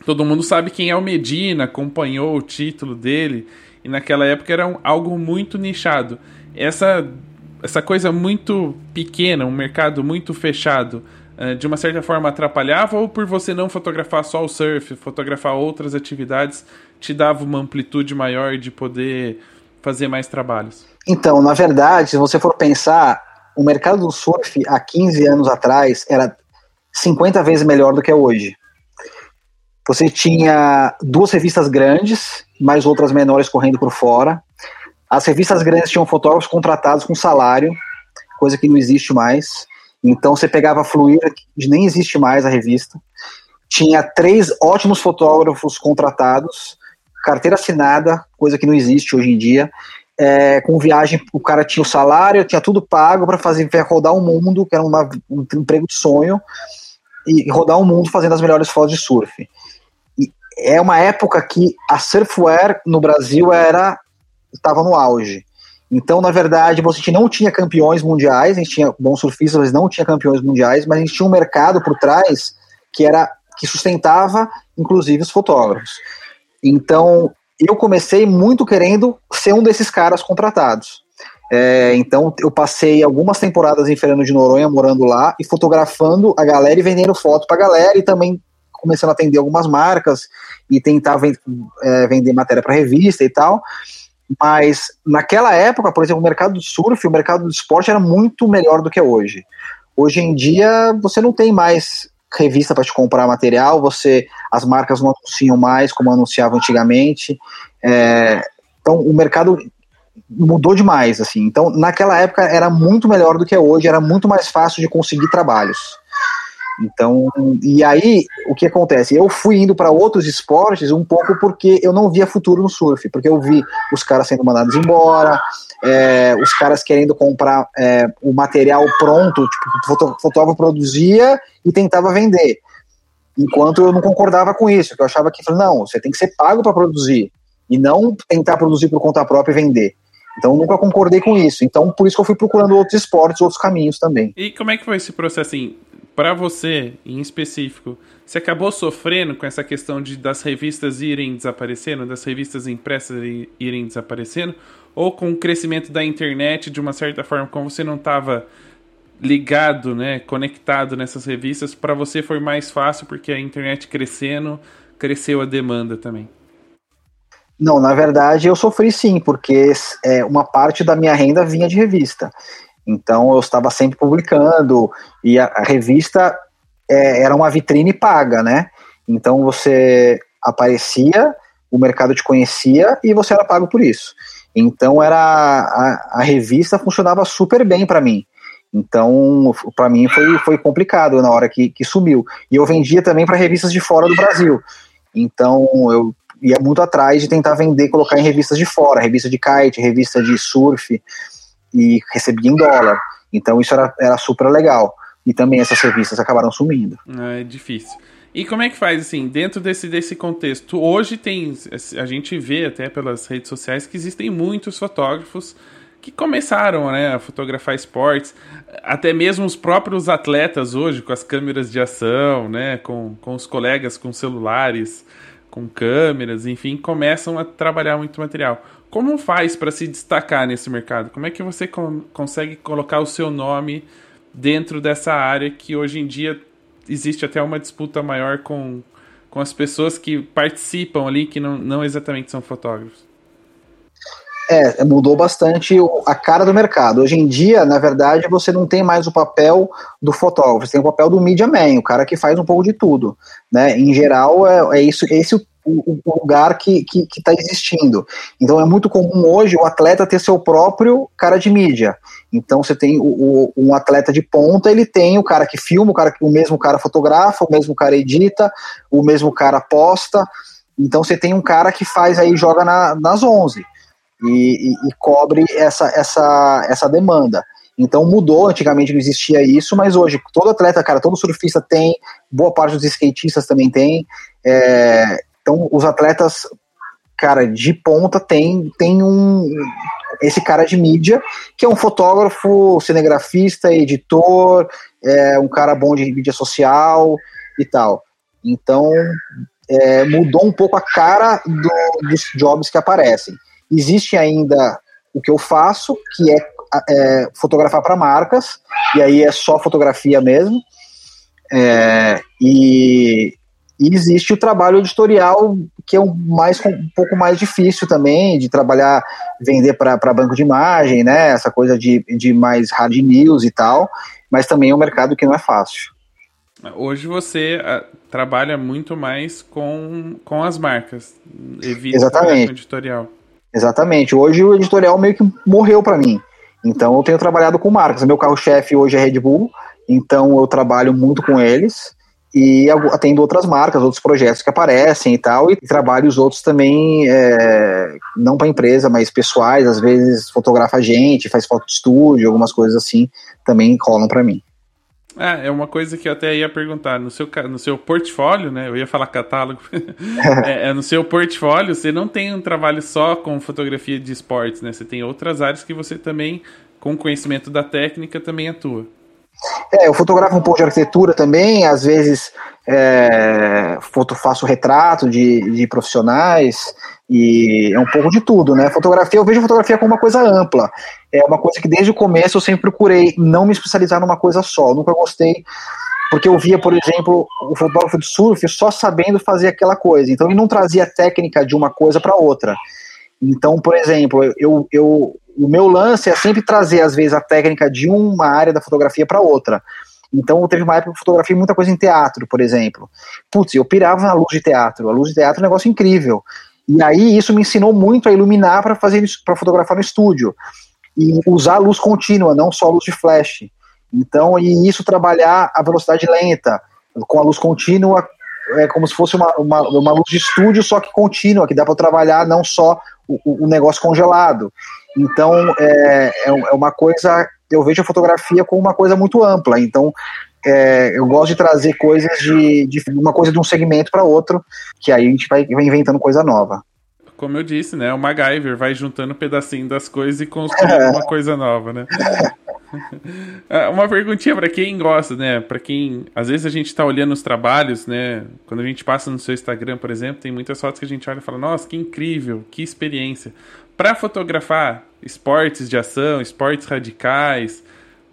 todo mundo sabe quem é o Medina, acompanhou o título dele, e naquela época era um, algo muito nichado. Essa, essa coisa muito pequena, um mercado muito fechado, uh, de uma certa forma atrapalhava, ou por você não fotografar só o surf, fotografar outras atividades, te dava uma amplitude maior de poder fazer mais trabalhos? Então, na verdade, se você for pensar, o mercado do surf há 15 anos atrás era 50 vezes melhor do que é hoje. Você tinha duas revistas grandes, mais outras menores correndo por fora. As revistas grandes tinham fotógrafos contratados com salário, coisa que não existe mais. Então você pegava a Fluir, que nem existe mais a revista. Tinha três ótimos fotógrafos contratados, carteira assinada, coisa que não existe hoje em dia. É, com viagem, o cara tinha o salário, tinha tudo pago para fazer rodar o mundo, que era uma, um emprego de sonho, e rodar o mundo fazendo as melhores fotos de surf. E é uma época que a surfwear no Brasil era estava no auge. Então, na verdade, você não tinha campeões mundiais, a gente tinha bons surfistas, mas não tinha campeões mundiais, mas a gente tinha um mercado por trás que era que sustentava, inclusive, os fotógrafos. Então, eu comecei muito querendo ser um desses caras contratados. É, então, eu passei algumas temporadas em Fernando de Noronha, morando lá, e fotografando a galera e vendendo foto para a galera, e também começando a atender algumas marcas e tentar vend é, vender matéria para revista e tal. Mas naquela época, por exemplo, o mercado do surf, o mercado do esporte era muito melhor do que é hoje. Hoje em dia, você não tem mais revista para te comprar material, você as marcas não anunciam mais como anunciavam antigamente. É, então, o mercado mudou demais, assim. Então, naquela época era muito melhor do que é hoje, era muito mais fácil de conseguir trabalhos. Então, e aí, o que acontece? Eu fui indo para outros esportes um pouco porque eu não via futuro no surf, porque eu vi os caras sendo mandados embora, é, os caras querendo comprar é, o material pronto, tipo, o fotógrafo produzia e tentava vender. Enquanto eu não concordava com isso, que eu achava que, não, você tem que ser pago para produzir, e não tentar produzir por conta própria e vender. Então, nunca concordei com isso. Então, por isso que eu fui procurando outros esportes, outros caminhos também. E como é que foi esse processo, assim, para você, em específico, você acabou sofrendo com essa questão de das revistas irem desaparecendo, das revistas impressas irem desaparecendo, ou com o crescimento da internet, de uma certa forma, como você não estava ligado, né, conectado nessas revistas, para você foi mais fácil porque a internet crescendo, cresceu a demanda também? Não, na verdade eu sofri sim, porque é, uma parte da minha renda vinha de revista. Então eu estava sempre publicando e a, a revista é, era uma vitrine paga, né? Então você aparecia, o mercado te conhecia e você era pago por isso. Então era a, a revista funcionava super bem para mim. Então, para mim foi, foi complicado na hora que, que sumiu. E eu vendia também para revistas de fora do Brasil. Então, eu ia muito atrás de tentar vender, colocar em revistas de fora, revista de kite, revista de surf e recebia em dólar. Então isso era, era super legal. E também essas revistas acabaram sumindo. É difícil. E como é que faz, assim, dentro desse, desse contexto? Hoje tem, a gente vê até pelas redes sociais que existem muitos fotógrafos que começaram né, a fotografar esportes, até mesmo os próprios atletas hoje, com as câmeras de ação, né, com, com os colegas com celulares, com câmeras, enfim, começam a trabalhar muito material. Como faz para se destacar nesse mercado? Como é que você consegue colocar o seu nome dentro dessa área que hoje em dia existe até uma disputa maior com, com as pessoas que participam ali, que não, não exatamente são fotógrafos? É, mudou bastante a cara do mercado. Hoje em dia, na verdade, você não tem mais o papel do fotógrafo, você tem o papel do media man, o cara que faz um pouco de tudo. Né? Em geral, é, é isso, esse o o, lugar que está que, que tá existindo. Então é muito comum hoje o atleta ter seu próprio cara de mídia. Então você tem o, o, um atleta de ponta, ele tem o cara que filma, o, cara, o mesmo cara fotografa, o mesmo cara edita, o mesmo cara posta. Então você tem um cara que faz aí, joga na, nas 11 e, e, e cobre essa, essa, essa demanda. Então mudou, antigamente não existia isso, mas hoje todo atleta, cara, todo surfista tem, boa parte dos skatistas também tem. É, então, os atletas, cara, de ponta tem, tem um. Esse cara de mídia, que é um fotógrafo, cinegrafista, editor, é um cara bom de mídia social e tal. Então, é, mudou um pouco a cara do, dos jobs que aparecem. Existe ainda o que eu faço, que é, é fotografar para marcas, e aí é só fotografia mesmo. É, e E existe o trabalho editorial, que é um, mais, um pouco mais difícil também, de trabalhar, vender para banco de imagem, né? Essa coisa de, de mais hard news e tal, mas também é um mercado que não é fácil. Hoje você uh, trabalha muito mais com, com as marcas, evita Exatamente. o editorial. Exatamente. Hoje o editorial meio que morreu para mim. Então eu tenho trabalhado com marcas. Meu carro-chefe hoje é Red Bull, então eu trabalho muito com eles e atendo outras marcas, outros projetos que aparecem e tal, e trabalho os outros também, é, não para empresa, mas pessoais, às vezes fotografa a gente, faz foto de estúdio, algumas coisas assim, também rolam para mim. É, é uma coisa que eu até ia perguntar. No seu, no seu portfólio, né? Eu ia falar catálogo. é, é, no seu portfólio, você não tem um trabalho só com fotografia de esportes, né? Você tem outras áreas que você também, com conhecimento da técnica, também atua. É, eu fotografo um pouco de arquitetura também, às vezes é, foto, faço retrato de, de profissionais e é um pouco de tudo, né? Fotografia, eu vejo fotografia como uma coisa ampla. É uma coisa que desde o começo eu sempre procurei não me especializar numa coisa só. Eu nunca gostei, porque eu via, por exemplo, o fotógrafo de surf só sabendo fazer aquela coisa. Então ele não trazia técnica de uma coisa para outra. Então, por exemplo, eu, eu, o meu lance é sempre trazer, às vezes, a técnica de uma área da fotografia para outra. Então, teve uma época que eu fotografei muita coisa em teatro, por exemplo. Putz, eu pirava na luz de teatro. A luz de teatro é um negócio incrível. E aí, isso me ensinou muito a iluminar para fazer para fotografar no estúdio. E usar a luz contínua, não só a luz de flash. Então, e isso trabalhar a velocidade lenta, com a luz contínua, é como se fosse uma, uma, uma luz de estúdio, só que contínua, que dá para trabalhar não só o, o negócio congelado. Então, é, é, é uma coisa, eu vejo a fotografia como uma coisa muito ampla. Então, é, eu gosto de trazer coisas de, de uma coisa de um segmento para outro, que aí a gente vai, vai inventando coisa nova. Como eu disse, né? O MacGyver vai juntando um pedacinho das coisas e construindo uma coisa nova, né? Ah, uma perguntinha para quem gosta, né? Para quem às vezes a gente tá olhando os trabalhos, né? Quando a gente passa no seu Instagram, por exemplo, tem muitas fotos que a gente olha e fala: "Nossa, que incrível, que experiência". Para fotografar esportes de ação, esportes radicais,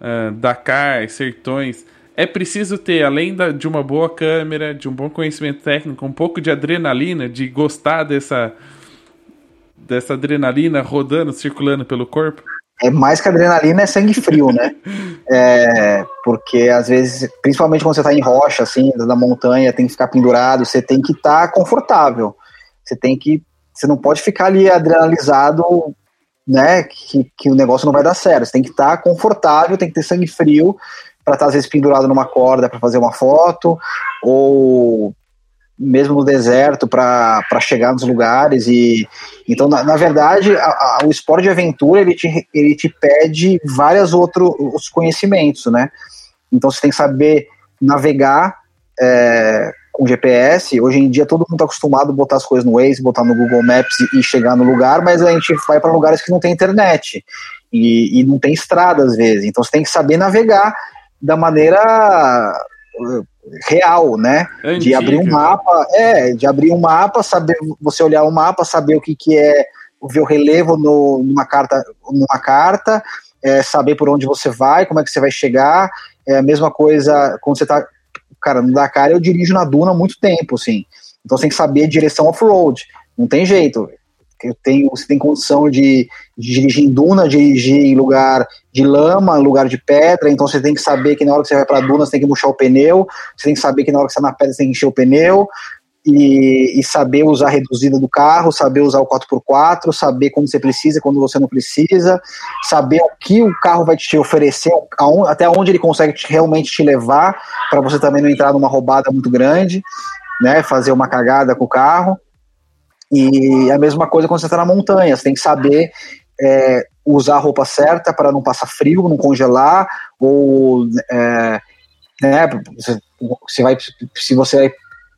uh, Dakar, sertões, é preciso ter, além da, de uma boa câmera, de um bom conhecimento técnico, um pouco de adrenalina, de gostar dessa, dessa adrenalina rodando, circulando pelo corpo? É mais que adrenalina, é sangue frio, né? É, porque às vezes, principalmente quando você está em rocha, assim, da montanha, tem que ficar pendurado, você tem que estar tá confortável. Você tem que. Você não pode ficar ali adrenalizado, né? Que, que o negócio não vai dar certo. Você tem que estar tá confortável, tem que ter sangue frio para estar, tá, às vezes, pendurado numa corda para fazer uma foto, ou mesmo no deserto para chegar nos lugares e então na, na verdade a, a, o esporte de aventura ele te, ele te pede vários outros conhecimentos né então você tem que saber navegar é, com GPS hoje em dia todo mundo está acostumado a botar as coisas no Waze botar no Google Maps e, chegar no lugar mas a gente vai para lugares que não tem internet e, e não tem estrada às vezes então você tem que saber navegar da maneira real, né? Antiga. De abrir um mapa, é, de abrir um mapa, saber você olhar o mapa, saber o que, que é ver o relevo no, numa carta, numa carta, é, saber por onde você vai, como é que você vai chegar. É a mesma coisa quando você tá, cara, no Dakar eu dirijo na duna há muito tempo, assim. Então você tem que saber direção off-road. Não tem jeito eu tenho, você tem condição de, de, dirigir em duna, dirigir em lugar de lama, lugar de pedra, então você tem que saber que na hora que você vai para duna você tem que murchar o pneu, você tem que saber que na hora que você está na pedra você tem que encher o pneu, e, e, saber usar a reduzida do carro, saber usar o 4x4, saber quando você precisa, quando você não precisa, saber o que o carro vai te oferecer, até onde ele consegue te, realmente te levar, para você também não entrar numa roubada muito grande, né, fazer uma cagada com o carro. E a mesma coisa quando você está na montanha, você tem que saber é, usar a roupa certa para não passar frio, não congelar, ou é, né, você vai, se você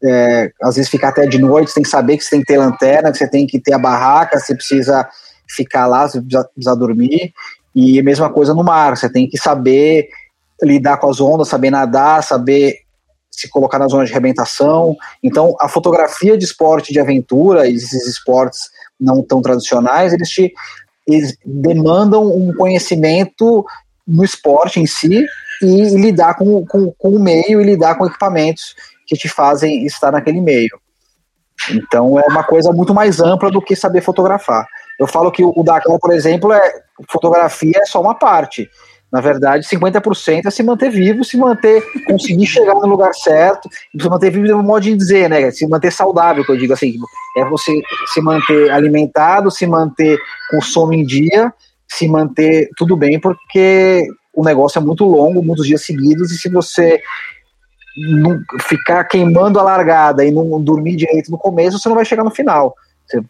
é, às vezes ficar até de noite, você tem que saber que você tem que ter lanterna, que você tem que ter a barraca, você precisa ficar lá, você precisa, dormir, e a mesma coisa no mar, você tem que saber lidar com as ondas, saber nadar, saber se colocar na zona de arrebentação. Então, a fotografia de esporte de aventura, esses esportes não tão tradicionais, eles te eles demandam um conhecimento no esporte em si e, e lidar com, com, com, o meio e lidar com equipamentos que te fazem estar naquele meio. Então é uma coisa muito mais ampla do que saber fotografar. Eu falo que o Dakar, por exemplo, é fotografia é só uma parte. Na verdade, 50% é se manter vivo, se manter, conseguir chegar no lugar certo, se manter vivo é um modo de dizer, né? Se manter saudável, que eu digo assim, é você se manter alimentado, se manter com sono em dia, se manter tudo bem, porque o negócio é muito longo, muitos dias seguidos, e se você não ficar queimando a largada e não dormir direito no começo, você não vai chegar no final. Você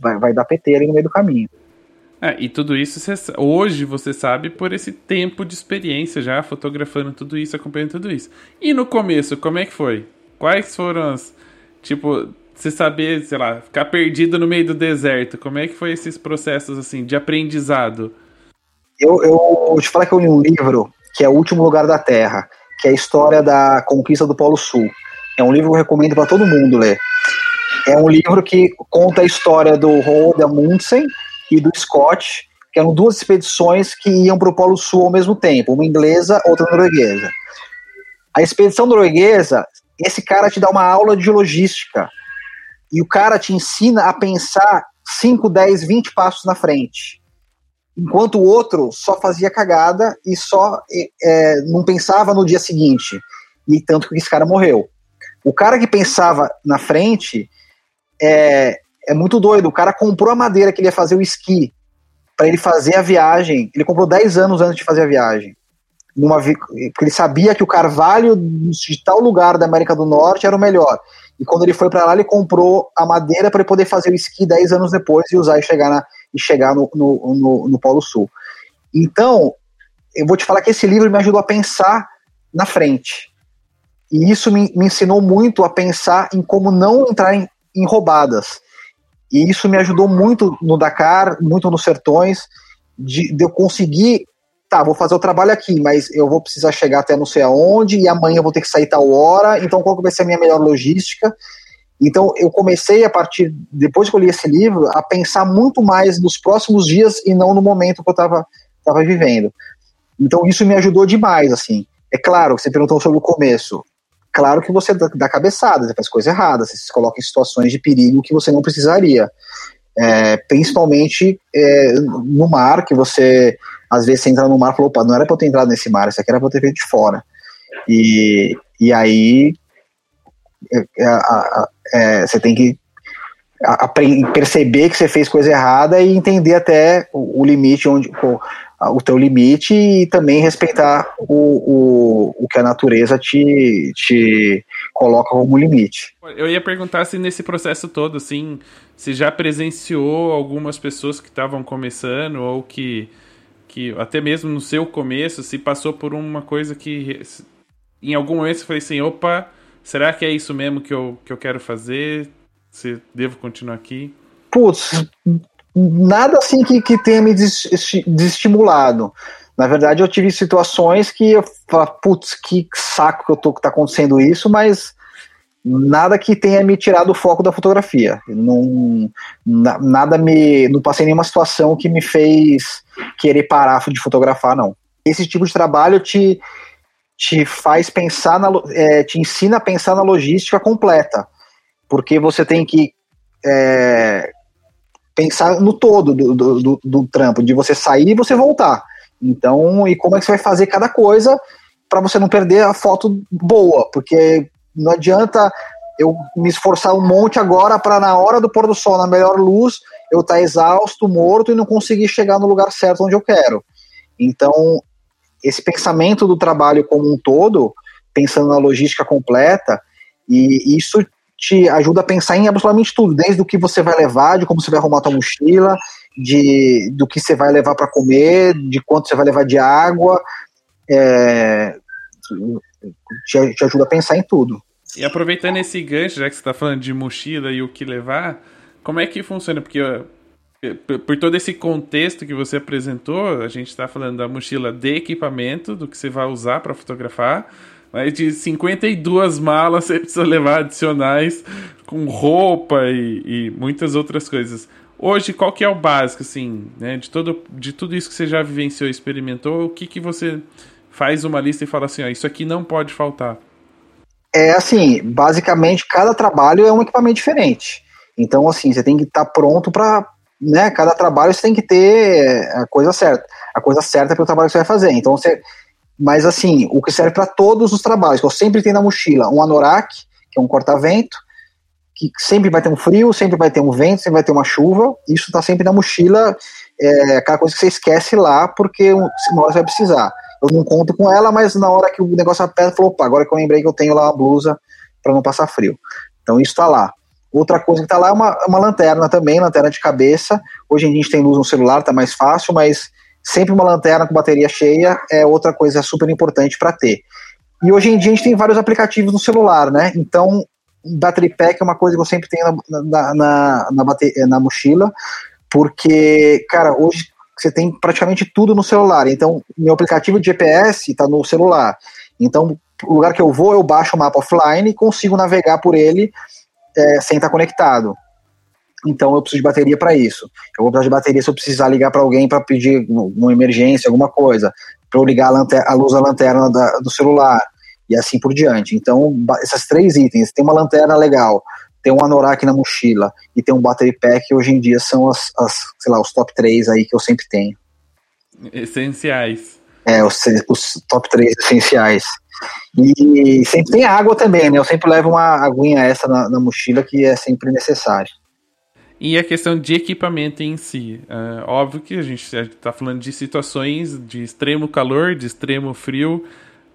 vai, vai dar PT ali no meio do caminho. É, e tudo isso você, hoje você sabe por esse tempo de experiência já fotografando tudo isso, acompanhando tudo isso. E no começo, como é que foi? Quais foram as. Tipo, você saber, sei lá, ficar perdido no meio do deserto, como é que foi esses processos assim de aprendizado? Eu, eu vou te falar que eu li um livro que é O Último Lugar da Terra, que é a história da conquista do Polo Sul. É um livro que eu recomendo para todo mundo ler. É um livro que conta a história do Roald Amundsen e do Scott, que eram duas expedições que iam para o Polo Sul ao mesmo tempo, uma inglesa, outra norueguesa. A expedição norueguesa, esse cara te dá uma aula de logística e o cara te ensina a pensar 5, 10, 20 passos na frente. Enquanto o outro só fazia cagada e só é, não pensava no dia seguinte. E tanto que esse cara morreu. O cara que pensava na frente é, é muito doido. O cara comprou a madeira que ele ia fazer o esqui para ele fazer a viagem. Ele comprou 10 anos antes de fazer a viagem. Numa, ele sabia que o carvalho de tal lugar da América do Norte era o melhor. E quando ele foi para lá, ele comprou a madeira para poder fazer o esqui 10 anos depois e usar e chegar, na, e chegar no, no, no, no Polo Sul. Então, eu vou te falar que esse livro me ajudou a pensar na frente. E isso me, me ensinou muito a pensar em como não entrar em, em roubadas. E isso me ajudou muito no Dakar, muito nos sertões, de, de eu conseguir tá, vou fazer o trabalho aqui, mas eu vou precisar chegar até não sei aonde, e amanhã eu vou ter que sair tal hora, então qual que vai ser a minha melhor logística? Então eu comecei a partir, depois que eu li esse livro, a pensar muito mais nos próximos dias e não no momento que eu estava tava vivendo. Então isso me ajudou demais, assim. É claro, você perguntou sobre o começo. Claro que você dá cabeçada, você faz coisa errada, você se coloca em situações de perigo que você não precisaria. É, principalmente é, no mar, que você às vezes você entra no mar e fala, opa, não era pra eu ter entrado nesse mar, isso aqui era pra eu ter feito de fora. E, e aí é, é, é, você tem que perceber que você fez coisa errada e entender até o, o limite onde o, o teu limite e também respeitar o, o, o que a natureza te, te coloca como limite. Eu ia perguntar se nesse processo todo, assim, se já presenciou algumas pessoas que estavam começando ou que que até mesmo no seu começo, se passou por uma coisa que em algum momento você foi assim, opa, será que é isso mesmo que eu, que eu quero fazer? Se devo continuar aqui? Putz, nada assim que, que tenha me desestimulado. Na verdade, eu tive situações que eu falo, putz, que saco que eu tô que tá acontecendo isso, mas nada que tenha me tirado o foco da fotografia. Não, nada me. Não passei nenhuma situação que me fez querer parar de fotografar, não. Esse tipo de trabalho te, te faz pensar, na, é, te ensina a pensar na logística completa. Porque você tem que é, pensar no todo do, do, do, do, trampo, de você sair e você voltar. Então, e como é que você vai fazer cada coisa para você não perder a foto boa, porque não adianta eu me esforçar um monte agora para na hora do pôr do sol, na melhor luz, eu estar tá exausto, morto e não conseguir chegar no lugar certo onde eu quero. Então, esse pensamento do trabalho como um todo, pensando na logística completa, e isso te ajuda a pensar em absolutamente tudo, desde o que você vai levar, de como você vai arrumar a tua mochila, de do que você vai levar para comer, de quanto você vai levar de água, é, te, te ajuda a pensar em tudo. E aproveitando esse gancho, já que você está falando de mochila e o que levar, como é que funciona? Porque por todo esse contexto que você apresentou, a gente está falando da mochila de equipamento, do que você vai usar para fotografar, mas de 52 malas você precisa levar adicionais com roupa e, e, muitas outras coisas. Hoje, qual que é o básico, assim, né? De, todo, de tudo isso que você já vivenciou, experimentou, o que, que você faz uma lista e fala assim, ó, isso aqui não pode faltar? É assim, basicamente cada trabalho é um equipamento diferente. Então, assim, você tem que estar tá pronto para, né? Cada trabalho você tem que ter a coisa certa. A coisa certa para o trabalho que você vai fazer. Então, você, mas assim, o que serve para todos os trabalhos, que eu sempre tenho na mochila, um anorak, que é um corta-vento, que sempre vai ter um frio, sempre vai ter um vento, sempre vai ter uma chuva. Isso está sempre na mochila, é aquela coisa que você esquece lá, porque senão você vai precisar. Eu não conto com ela, mas na hora que o negócio aperta, falou, opa, agora que eu lembrei que eu tenho lá uma blusa para não passar frio. Então isso está lá. Outra coisa que está lá é uma, uma lanterna também, lanterna de cabeça. Hoje em dia a gente tem luz no celular, tá mais fácil, mas sempre uma lanterna com bateria cheia é outra coisa super importante para ter. E hoje em dia a gente tem vários aplicativos no celular, né? Então battery pack é uma coisa que eu sempre tenho na, na, na, na, bateria, na mochila, porque, cara, hoje você tem praticamente tudo no celular. Então, meu aplicativo de GPS está no celular. Então, o lugar que eu vou, eu baixo o mapa offline e consigo navegar por ele é, sem estar conectado. Então, eu preciso de bateria para isso. Eu vou precisar de bateria se eu precisar ligar para alguém para pedir uma emergência, alguma coisa. Para eu ligar a, a, luz da lanterna da, do celular e assim por diante. Então, esses três itens, tem uma lanterna legal, tem um anorak na mochila e tem um battery pack, hoje em dia são as, as sei lá, os top 3 aí que eu sempre tenho. Essenciais. É, os, os top 3 essenciais. E sempre tem água também, né? Eu sempre levo uma aguinha essa na, na mochila que é sempre necessário. E a questão de equipamento em si. Uh, óbvio que a gente está falando de situações de extremo calor, de extremo frio.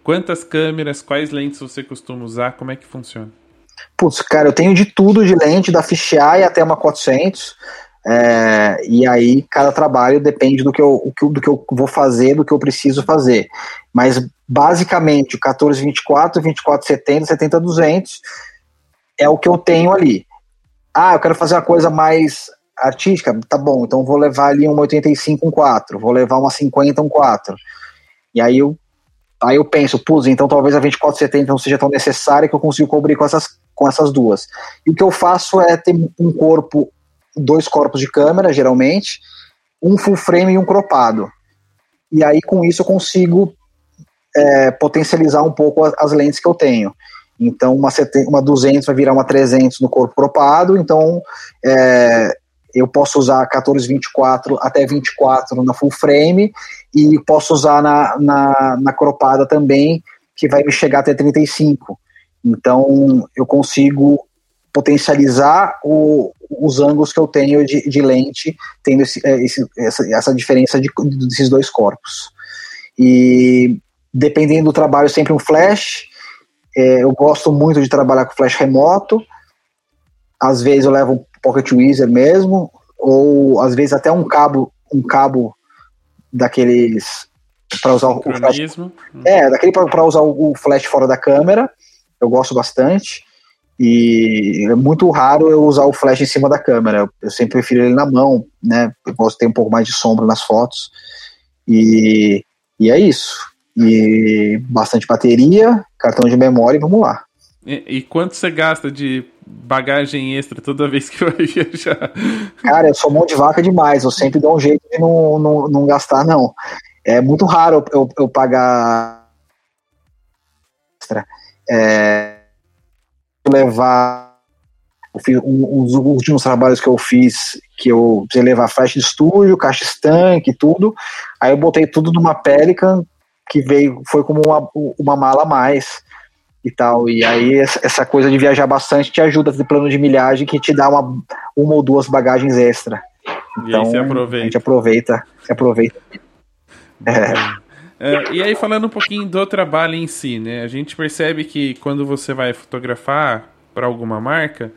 Quantas câmeras, quais lentes você costuma usar? Como é que funciona? Putz, cara, eu tenho de tudo de lente, da fisheye até uma 400. É, e aí cada trabalho depende do que, eu, do que eu vou fazer, do que eu preciso fazer. Mas basicamente o 1424, 2470, 70200 é o que eu tenho ali. Ah, eu quero fazer uma coisa mais artística, tá bom, então vou levar ali uma 85 um 4, vou levar uma 50 um 4. E aí eu Aí eu penso, putz, então talvez a 2470 não seja tão necessária que eu consigo cobrir com essas, com essas duas. E o que eu faço é ter um corpo, dois corpos de câmera, geralmente, um full frame e um cropado. E aí com isso eu consigo é, potencializar um pouco as, as, lentes que eu tenho. Então uma, uma 200 vai virar uma 300 no corpo cropado, então é, eu posso usar 1424 até 24 na full frame e posso usar na, na, na cropada também, que vai me chegar até 35. Então eu consigo potencializar o, os ângulos que eu tenho de, de lente, tendo esse, é, esse, essa, essa diferença de, desses dois corpos. E dependendo do trabalho, sempre um flash. É, eu gosto muito de trabalhar com flash remoto. Às vezes eu levo um Pocket Wizard mesmo, ou às vezes até um cabo, um cabo daqueles para usar o flash. É, daquele para usar o flash fora da câmera. Eu gosto bastante. E é muito raro eu usar o flash em cima da câmera. Eu sempre prefiro ele na mão, né? Eu gosto de ter um pouco mais de sombra nas fotos. E, e é isso. E bastante bateria, cartão de memória e vamos lá. E, e quanto você gasta de bagagem extra toda vez que vai viajar. Cara, eu sou mão de vaca demais, eu sempre dou um jeito de não, não, não gastar, não. É muito raro eu, eu pagar extra. É, levar os últimos trabalhos que eu fiz, que eu precisei levar flash de estúdio, caixa estanque, tudo. Aí eu botei tudo numa Pelican que veio, foi como uma, uma mala a mais e tal. E aí essa coisa de viajar bastante te ajuda a ter plano de milhagem que te dá uma, uma ou duas bagagens extra. Então, e aí a gente aproveita, se aproveita. É. É, e aí falando um pouquinho do trabalho em si, né? A gente percebe que quando você vai fotografar para alguma marca,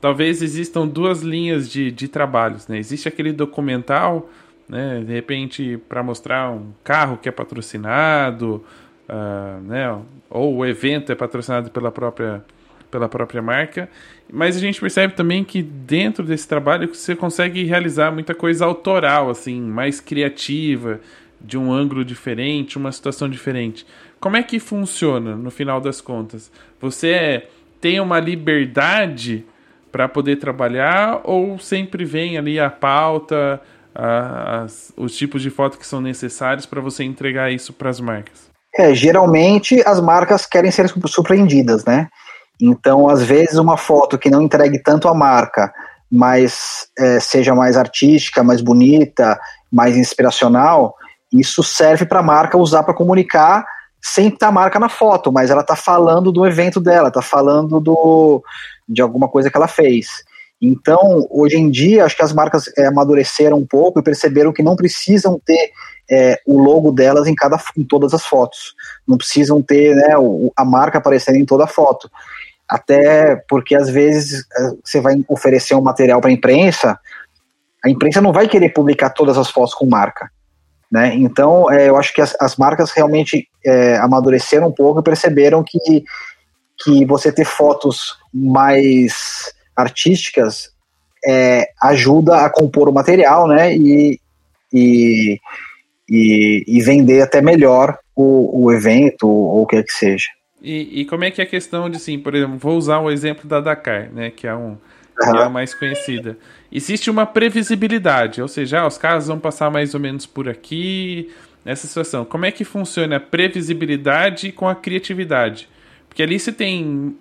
talvez existam duas linhas de, de trabalhos, né? Existe aquele documental, né? De repente para mostrar um carro que é patrocinado, uh, né? ou o evento é patrocinado pela própria, pela própria marca. Mas a gente percebe também que dentro desse trabalho você consegue realizar muita coisa autoral, assim, mais criativa, de um ângulo diferente, uma situação diferente. Como é que funciona no final das contas? Você tem uma liberdade para poder trabalhar ou sempre vem ali a pauta, a, as, os tipos de foto que são necessários para você entregar isso para as marcas? É, geralmente as marcas querem ser surpreendidas, né? Então, às vezes, uma foto que não entregue tanto a marca, mas é, seja mais artística, mais bonita, mais inspiracional, isso serve para a marca usar para comunicar sem estar a marca na foto, mas ela está falando do evento dela, está falando do, de alguma coisa que ela fez. Então, hoje em dia, acho que as marcas é, amadureceram um pouco e perceberam que não precisam ter é, o logo delas em, cada, em todas as fotos. Não precisam ter né, o, a marca aparecendo em toda a foto. Até porque, às vezes, é, você vai oferecer um material para a imprensa, a imprensa não vai querer publicar todas as fotos com marca. Né? Então, é, eu acho que as, as marcas realmente é, amadureceram um pouco e perceberam que, que você ter fotos mais artísticas é, ajuda a compor o material né? e, e, e, e vender até melhor o, o evento ou o que é que seja. E, e, como é que é a questão de, sim, por exemplo, vou usar o exemplo da Dakar, né, que é, um, que é a mais conhecida. Existe uma previsibilidade, ou seja, ah, os carros vão passar mais ou menos por aqui, nessa situação. Como é que funciona a previsibilidade com a criatividade? Porque ali você tem.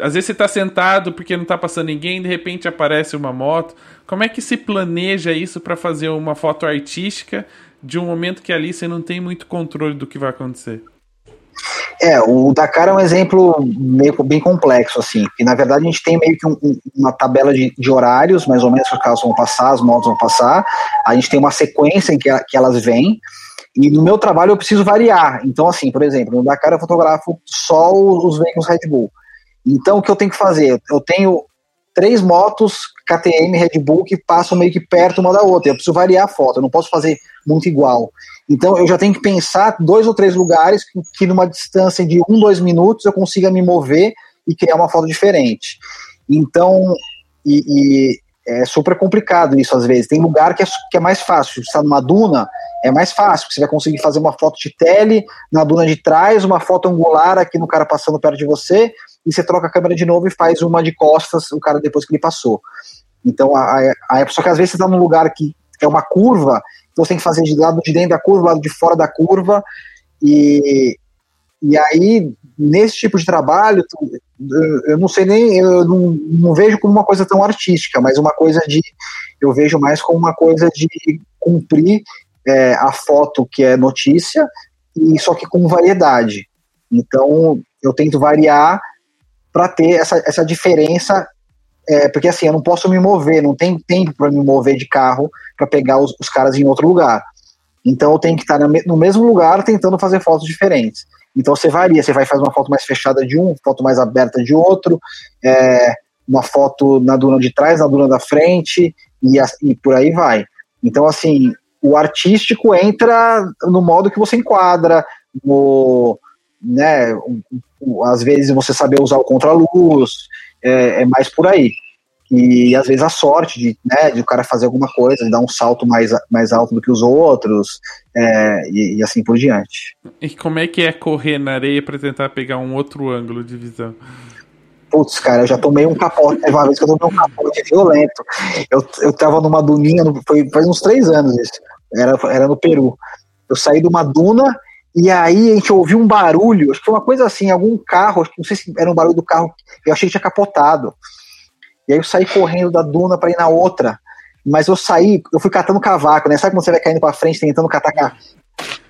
Às vezes você está sentado porque não está passando ninguém, de repente aparece uma moto. Como é que se planeja isso para fazer uma foto artística de um momento que ali você não tem muito controle do que vai acontecer? É, o Dakar é um exemplo meio bem complexo, assim, porque na verdade a gente tem meio que um, uma tabela de, de, horários, mais ou menos, que os carros vão passar, as motos vão passar, a gente tem uma sequência em que, que elas vêm, e no meu trabalho eu preciso variar. Então, assim, por exemplo, no Dakar eu fotografo só os veículos Red Bull. Então, o que eu tenho que fazer? Eu tenho três motos KTM Red Bull que passam meio que perto uma da outra. Eu preciso variar a foto, eu não posso fazer muito igual. Então eu já tenho que pensar dois ou três lugares que, que numa distância de um, dois minutos eu consiga me mover e criar uma foto diferente. Então, e, e é super complicado isso às vezes. Tem lugar que é, que é mais fácil. Se está numa duna, é mais fácil. Você vai conseguir fazer uma foto de tele na duna de trás, uma foto angular aqui no cara passando perto de você, e você troca a câmera de novo e faz uma de costas, o cara depois que ele passou. Então, a, a, a, só que às vezes você está num lugar que é uma curva então você tem que fazer de lado de dentro da curva, lado de fora da curva. E, e aí, nesse tipo de trabalho, eu não sei nem, eu não, não vejo como uma coisa tão artística, mas uma coisa de, eu vejo mais como uma coisa de cumprir é, a foto que é notícia, e só que com variedade. Então, eu tento variar para ter essa, essa diferença é, porque assim, eu não posso me mover, não tem tempo para me mover de carro para pegar os, os, caras em outro lugar. Então eu tenho que estar no mesmo lugar tentando fazer fotos diferentes. Então você varia, você vai fazer uma foto mais fechada de um, foto mais aberta de outro, é, uma foto na duna de trás, na duna da frente, e, e por aí vai. Então, assim, o artístico entra no modo que você enquadra, no, né, às vezes você saber usar o contraluz, é, é mais por aí. E às vezes a sorte de, né, de o cara fazer alguma coisa, de dar um salto mais, mais alto do que os outros, é, e, e, assim por diante. E como é que é correr na areia para tentar pegar um outro ângulo de visão? Putz, cara, eu já tomei um capote. Teve uma vez que eu tomei um capote violento. Eu, eu tava numa duninha, foi faz uns três anos isso. Era, era no Peru. Eu saí de uma duna e aí a gente ouviu um barulho, acho que foi uma coisa assim, algum carro, não sei se era um barulho do carro, eu achei que tinha capotado. E aí eu saí correndo da duna para ir na outra. Mas eu saí, eu fui catando cavaco, né? Sabe quando você vai caindo para frente tentando catar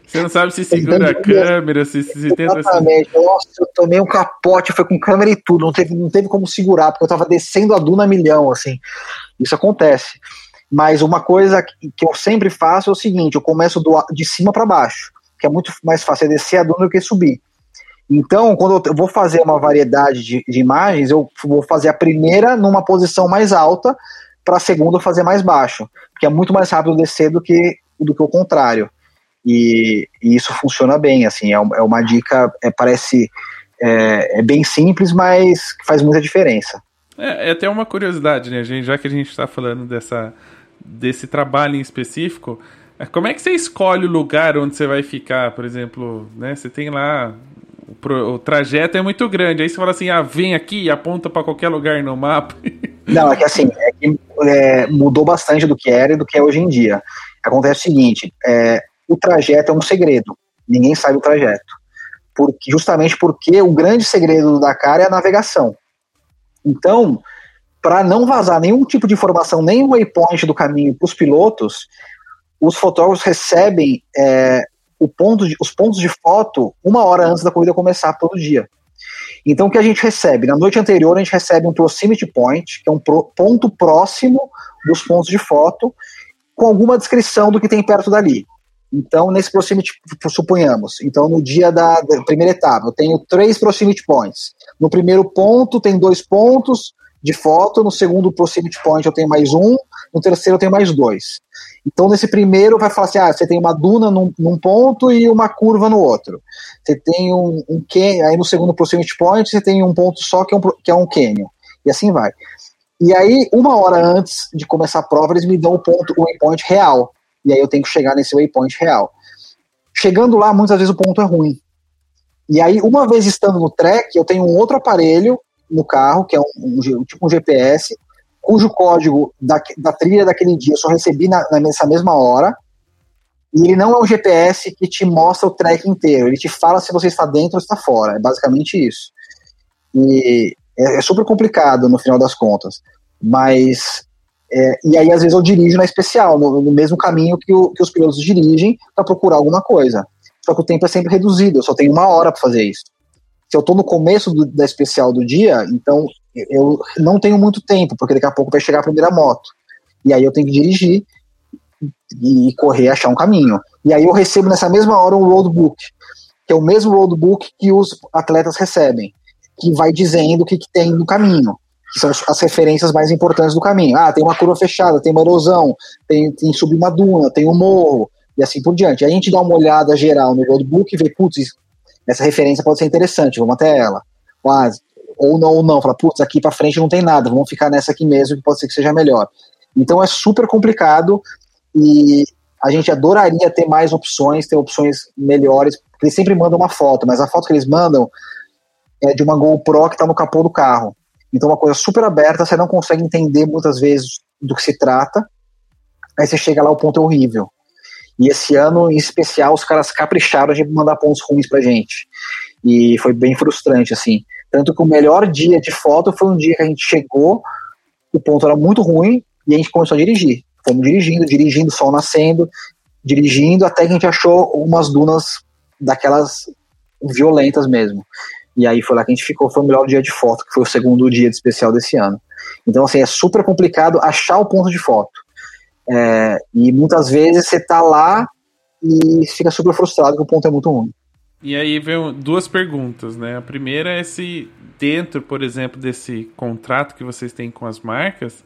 Você não sabe se segura a câmera, se, se tenta. Exatamente. Nossa, eu tomei um capote, foi com câmera e tudo. Não teve, não teve como segurar, porque eu tava descendo a duna a milhão, assim. Isso acontece. Mas uma coisa que, que eu sempre faço é o seguinte: eu começo do, de cima para baixo que é muito mais fácil é descer a duna do que subir. Então, quando eu vou fazer uma variedade de, de imagens, eu vou fazer a primeira numa posição mais alta, para a segunda fazer mais baixo, porque é muito mais rápido descer do que, do que o contrário. E, e isso funciona bem, assim, é, é uma dica, é, parece é, é, bem simples, mas faz muita diferença. É, é até uma curiosidade, né, gente? Já que a gente está falando dessa, desse trabalho em específico, é, como é que você escolhe o lugar onde você vai ficar? Por exemplo, né? Você tem lá. O, o trajeto é muito grande. Aí você fala assim: ah, vem aqui e aponta para qualquer lugar no mapa. Não, é que assim, é que, é, mudou bastante do que era e do que é hoje em dia. Acontece o seguinte: é, o trajeto é um segredo. Ninguém sabe o trajeto. porque, justamente porque o grande segredo do Dakar é a navegação. Então, para não vazar nenhum tipo de informação, nem o waypoint do caminho para os pilotos, os fotógrafos recebem é, ponto de, os pontos de foto uma hora antes da corrida começar todo dia. Então, o que a gente recebe? Na noite anterior, a gente recebe um proximity point, que é um pro, ponto próximo dos pontos de foto, com alguma descrição do que tem perto dali. Então, nesse proximity, suponhamos, então no dia da, da, primeira etapa, eu tenho três proximity points. No primeiro ponto, tem dois pontos de foto, no segundo proximity point eu tenho mais um, no terceiro eu tenho mais dois. Então, nesse primeiro, vai falar assim: ah, você tem uma duna num, num ponto e uma curva no outro. Você tem um, um aí no segundo proximity point, você tem um ponto só que é um, que é um canyon. E assim vai. E aí, uma hora antes de começar a prova, eles me dão o ponto, o waypoint real. E aí eu tenho que chegar nesse waypoint real. Chegando lá, muitas vezes o ponto é ruim. E aí, uma vez estando no track, eu tenho um outro aparelho no carro, que é um, um tipo um GPS, cujo código da, da trilha daquele dia eu só recebi na, nessa mesma hora. E ele não é um GPS que te mostra o track inteiro, ele te fala se você está dentro ou está fora. É basicamente isso. E é, é super complicado no final das contas. Mas. É, e aí, às vezes, eu dirijo na especial, no, no mesmo caminho que, o, que os pilotos dirigem para procurar alguma coisa. Só que o tempo é sempre reduzido, eu só tenho uma hora para fazer isso. Se eu estou no começo do, da especial do dia, então eu não tenho muito tempo, porque daqui a pouco vai chegar a primeira moto. E aí eu tenho que dirigir e correr, achar um caminho. E aí eu recebo nessa mesma hora um roadbook, que é o mesmo roadbook que os atletas recebem, que vai dizendo o que, que tem no caminho, que são as referências mais importantes do caminho. Ah, tem uma curva fechada, tem uma erosão, tem, tem subir uma duna, tem um morro, e assim por diante. Aí a gente dá uma olhada geral no roadbook e vê, putz, essa referência pode ser interessante, vamos até ela. Quase ou não, ou não, fala, putz, aqui para frente não tem nada, vamos ficar nessa aqui mesmo, que pode ser que seja melhor. Então é super complicado e a gente adoraria ter mais opções, ter opções melhores, eles sempre mandam uma foto, mas a foto que eles mandam é de uma GoPro que está no capô do carro. Então, uma coisa super aberta, você não consegue entender muitas vezes do que se trata. Aí você chega lá, o ponto é horrível. E esse ano, em especial, os caras capricharam de mandar pontos ruins pra gente. E foi bem frustrante, assim. Tanto que o melhor dia de foto foi um dia que a gente chegou, o ponto era muito ruim e a gente começou a dirigir. Fomos dirigindo, dirigindo, sol nascendo, dirigindo, até que a gente achou umas dunas daquelas violentas mesmo. E aí foi lá que a gente ficou, foi o melhor dia de foto, que foi o segundo dia de especial desse ano. Então, assim, é super complicado achar o ponto de foto. É, e muitas vezes você tá lá e fica super frustrado que o ponto é muito ruim. E aí vem duas perguntas, né? A primeira é se dentro, por exemplo, desse contrato que vocês têm com as marcas,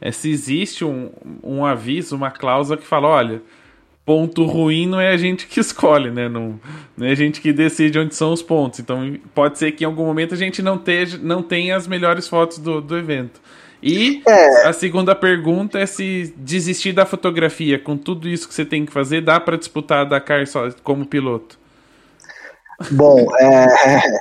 é se existe um, um aviso, uma cláusula que fala, olha, ponto ruim não é a gente que escolhe, né? Não, não é a gente que decide onde são os pontos. Então pode ser que em algum momento a gente não, teja, não tenha as melhores fotos do, do evento. E é. a segunda pergunta é se desistir da fotografia com tudo isso que você tem que fazer, dá para disputar a Dakar só como piloto? Bom, é,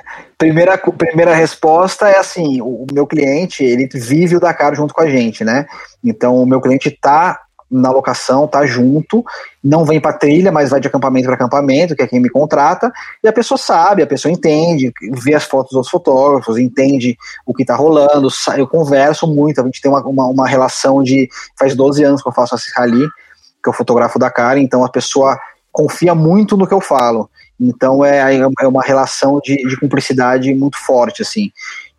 primeira, primeira resposta é assim: o, meu cliente ele vive o Dakar junto com a gente, né? Então o meu cliente está na locação, tá junto, não vem para trilha, mas vai de acampamento para acampamento, que é quem me contrata, e a pessoa sabe, a pessoa entende, vê as fotos dos fotógrafos, entende o que tá rolando, eu converso muito, a gente tem uma, uma, uma relação de. faz 12 anos que eu faço esse rally, que eu fotografo Dakar, então a pessoa confia muito no que eu falo. Então é, é uma relação de, de cumplicidade muito forte, assim.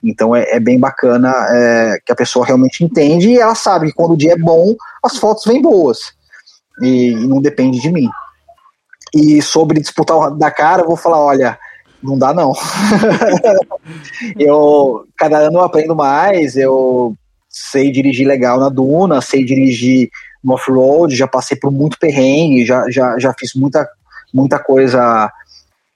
Então é, é bem bacana é, que a pessoa realmente entende e ela sabe que quando o dia é bom, as fotos vêm boas. E, e não depende de mim. E sobre disputar o Dakar, eu vou falar, olha, não dá não. eu cada ano eu aprendo mais, eu sei dirigir legal na duna, sei dirigir no off-road, já passei por muito perrengue, já, já, já fiz muita, muita coisa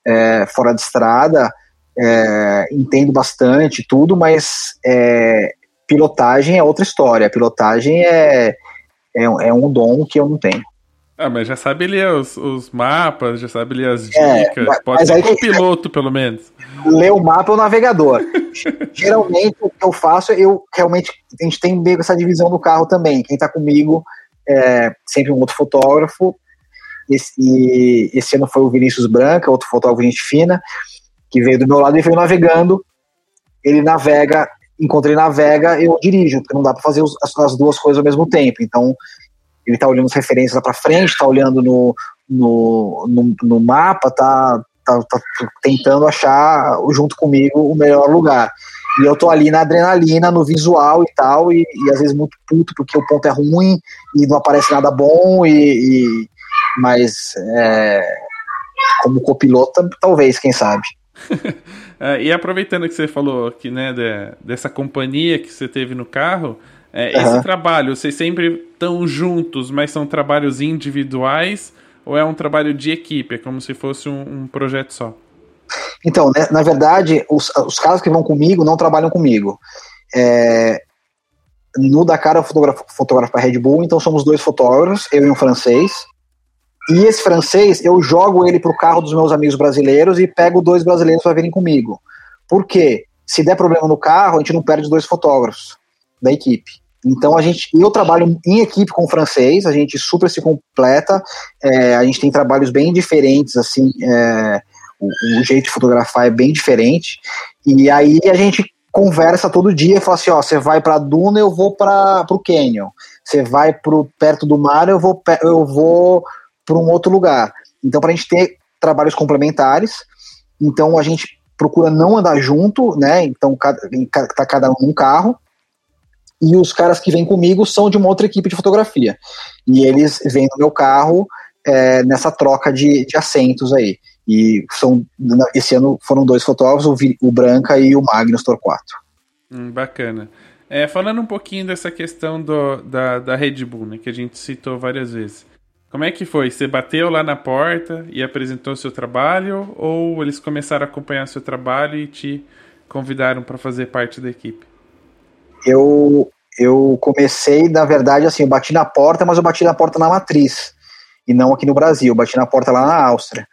é, fora de estrada, é, entendo bastante tudo, mas é, pilotagem é outra história. Pilotagem é, é, é, um dom que eu não tenho. Ah, mas já sabe ler os, os mapas, já sabe ler as é, dicas. Mas, Pode mas ser com piloto, pelo menos. Ler o mapa é o navegador. Geralmente, o que eu faço, eu realmente. A gente tem meio essa divisão do carro também. Quem está comigo é sempre um outro fotógrafo, esse, esse ano foi o Vinícius Branca, outro fotógrafo gente fina. Que veio do meu lado e veio navegando. Ele navega, enquanto ele navega, eu dirijo, porque não dá para fazer os, as, duas coisas ao mesmo tempo. Então, ele tá olhando as referências lá para frente, tá olhando no, no, no, no mapa, tá, tá, tá, tentando achar junto comigo o melhor lugar. E eu tô ali na adrenalina, no visual e tal, e, e às vezes muito puto porque o ponto é ruim e não aparece nada bom, e, e mas é, como copiloto, talvez, quem sabe. é, e aproveitando que você falou aqui, né, de, dessa companhia que você teve no carro, é, uhum. esse trabalho, vocês sempre estão juntos, mas são trabalhos individuais ou é um trabalho de equipe? É como se fosse um, um projeto só? Então, né, na verdade, os, os caras que vão comigo não trabalham comigo. É, no Dakar eu fotografo, fotografo para Red Bull, então somos dois fotógrafos, eu e um francês. E esse francês, eu jogo ele pro carro dos meus amigos brasileiros e pego dois brasileiros para virem comigo. Por quê? Se der problema no carro, a gente não perde dois fotógrafos da equipe. Então a gente, eu trabalho em equipe com o francês, a gente super se completa, é, a gente tem trabalhos bem diferentes, assim, é, o, o, jeito de fotografar é bem diferente. E aí a gente conversa todo dia, fala assim, ó, você vai para Duna, eu vou para o Canyon. Você vai pro perto do mar, eu vou eu vou para um outro lugar. Então para a gente ter trabalhos complementares, então a gente procura não andar junto, né? Então tá cada um num carro. E os caras que vêm comigo são de uma outra equipe de fotografia. E eles vêm no meu carro é, nessa troca de, de assentos aí. E são, esse ano foram dois fotógrafos, o, o Branca e o Magnus Torquato. Hum, bacana. É, falando um pouquinho dessa questão do, da, da Red Bull, né, que a gente citou várias vezes. Como é que foi? Você bateu lá na porta e apresentou seu trabalho ou eles começaram a acompanhar seu trabalho e te convidaram para fazer parte da equipe? Eu, eu comecei, na verdade, assim, eu bati na porta, mas eu bati na porta na matriz e não aqui no Brasil. Eu bati na porta lá na Áustria.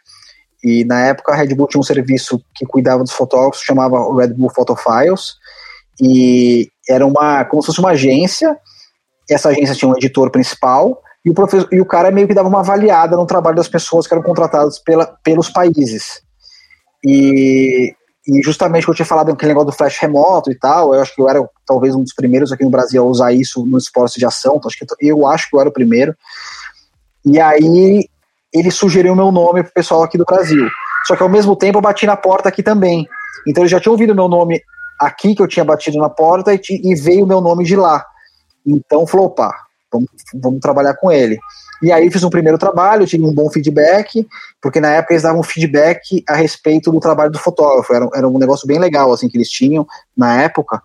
E na época a Red Bull tinha um serviço que cuidava dos fotógrafos, chamava Red Bull Photo Files, e era uma como se fosse uma agência. Essa agência tinha um editor principal e o, professor, e o cara meio que dava uma avaliada no trabalho das pessoas que eram contratadas pela, pelos países. E, e justamente que eu tinha falado aquele negócio do flash remoto e tal, eu acho que eu era talvez um dos primeiros aqui no Brasil a usar isso no esporte de ação, então acho que eu acho que eu era o primeiro. E aí ele sugeriu meu nome pro pessoal aqui do Brasil. Só que ao mesmo tempo eu bati na porta aqui também. Então eles já tinham ouvido meu nome aqui, que eu tinha batido na porta, e, e veio o meu nome de lá. Então falou, opa, vamos, vamos trabalhar com ele. E aí fiz um primeiro trabalho, tive um bom feedback, porque na época eles davam feedback a respeito do trabalho do fotógrafo. Era, era um negócio bem legal assim que eles tinham na época.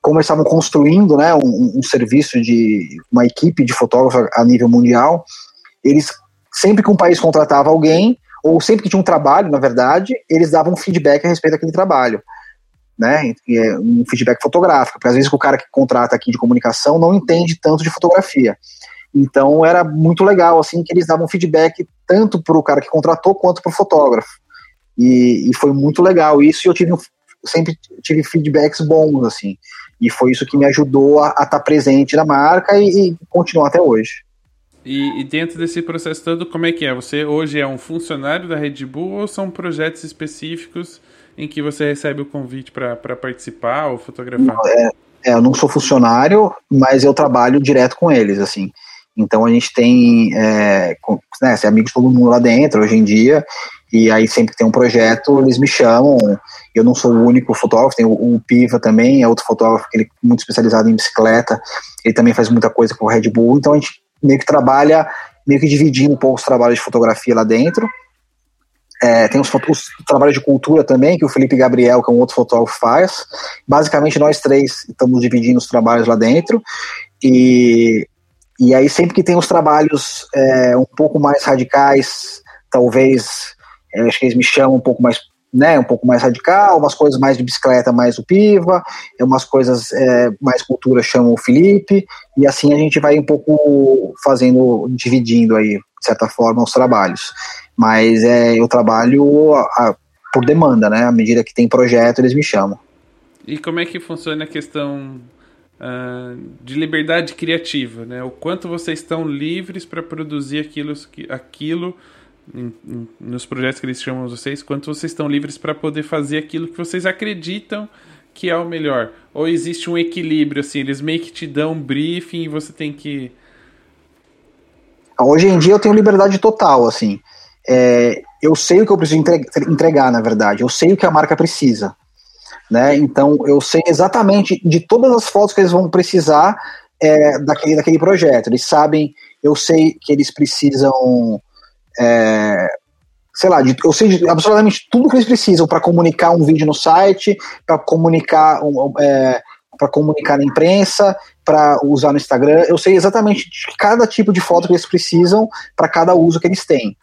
Como eles estavam construindo né, um, um serviço de uma equipe de fotógrafos a nível mundial, eles sempre que um país contratava alguém, ou sempre que tinha um trabalho, na verdade, eles davam feedback a respeito daquele trabalho. Né, é um feedback fotográfico, porque às vezes o cara que contrata aqui de comunicação não entende tanto de fotografia. Então era muito legal assim que eles davam feedback tanto para o cara que contratou quanto para o fotógrafo. E, e, foi muito legal isso e eu tive sempre tive feedbacks bons assim. E foi isso que me ajudou a estar tá presente na marca e, e continuar até hoje. E, e, dentro desse processo todo, como é que é? Você hoje é um funcionário da Red Bull ou são projetos específicos em que você recebe o convite para participar ou fotografar? Não, é, é, eu não sou funcionário, mas eu trabalho direto com eles, assim. Então a gente tem é, com, né, amigos de todo mundo lá dentro hoje em dia, e aí sempre que tem um projeto, eles me chamam. Eu não sou o único fotógrafo, tem o, o Piva também, é outro fotógrafo que ele é muito especializado em bicicleta, ele também faz muita coisa com o Red Bull, então a gente meio que trabalha, meio que dividindo um pouco os trabalhos de fotografia lá dentro. É, tem os, os, trabalhos de cultura também, que o Felipe Gabriel, que é um outro fotógrafo, faz. Basicamente, nós três estamos dividindo os trabalhos lá dentro. E, e aí, sempre que tem os trabalhos é, um pouco mais radicais, talvez, é, acho que eles me chamam um pouco mais né, um pouco mais radical, umas coisas mais de bicicleta, mais o Piva, umas coisas é, mais cultura chamam o Felipe, e assim a gente vai um pouco fazendo, dividindo aí, de certa forma, os trabalhos. Mas é, eu trabalho a, a, por demanda, né? À medida que tem projeto, eles me chamam. E como é que funciona a questão uh, de liberdade criativa, né? O quanto vocês estão livres para produzir aquilo, aquilo em, em, nos projetos que eles chamam vocês, quanto vocês estão livres para poder fazer aquilo que vocês acreditam que é o melhor? Ou existe um equilíbrio, assim, eles meio que te dão um briefing e você tem que. Hoje em dia eu tenho liberdade total, assim. É, eu sei o que eu preciso entregar, na verdade. Eu sei o que a marca precisa. Né? Então eu sei exatamente de todas as fotos que eles vão precisar é, daquele, daquele projeto. Eles sabem, eu sei que eles precisam. É, sei lá, de, eu sei absolutamente tudo que eles precisam para comunicar um vídeo no site, para comunicar um, é, para comunicar na imprensa, para usar no Instagram. Eu sei exatamente cada tipo de foto que eles precisam para cada uso que eles têm.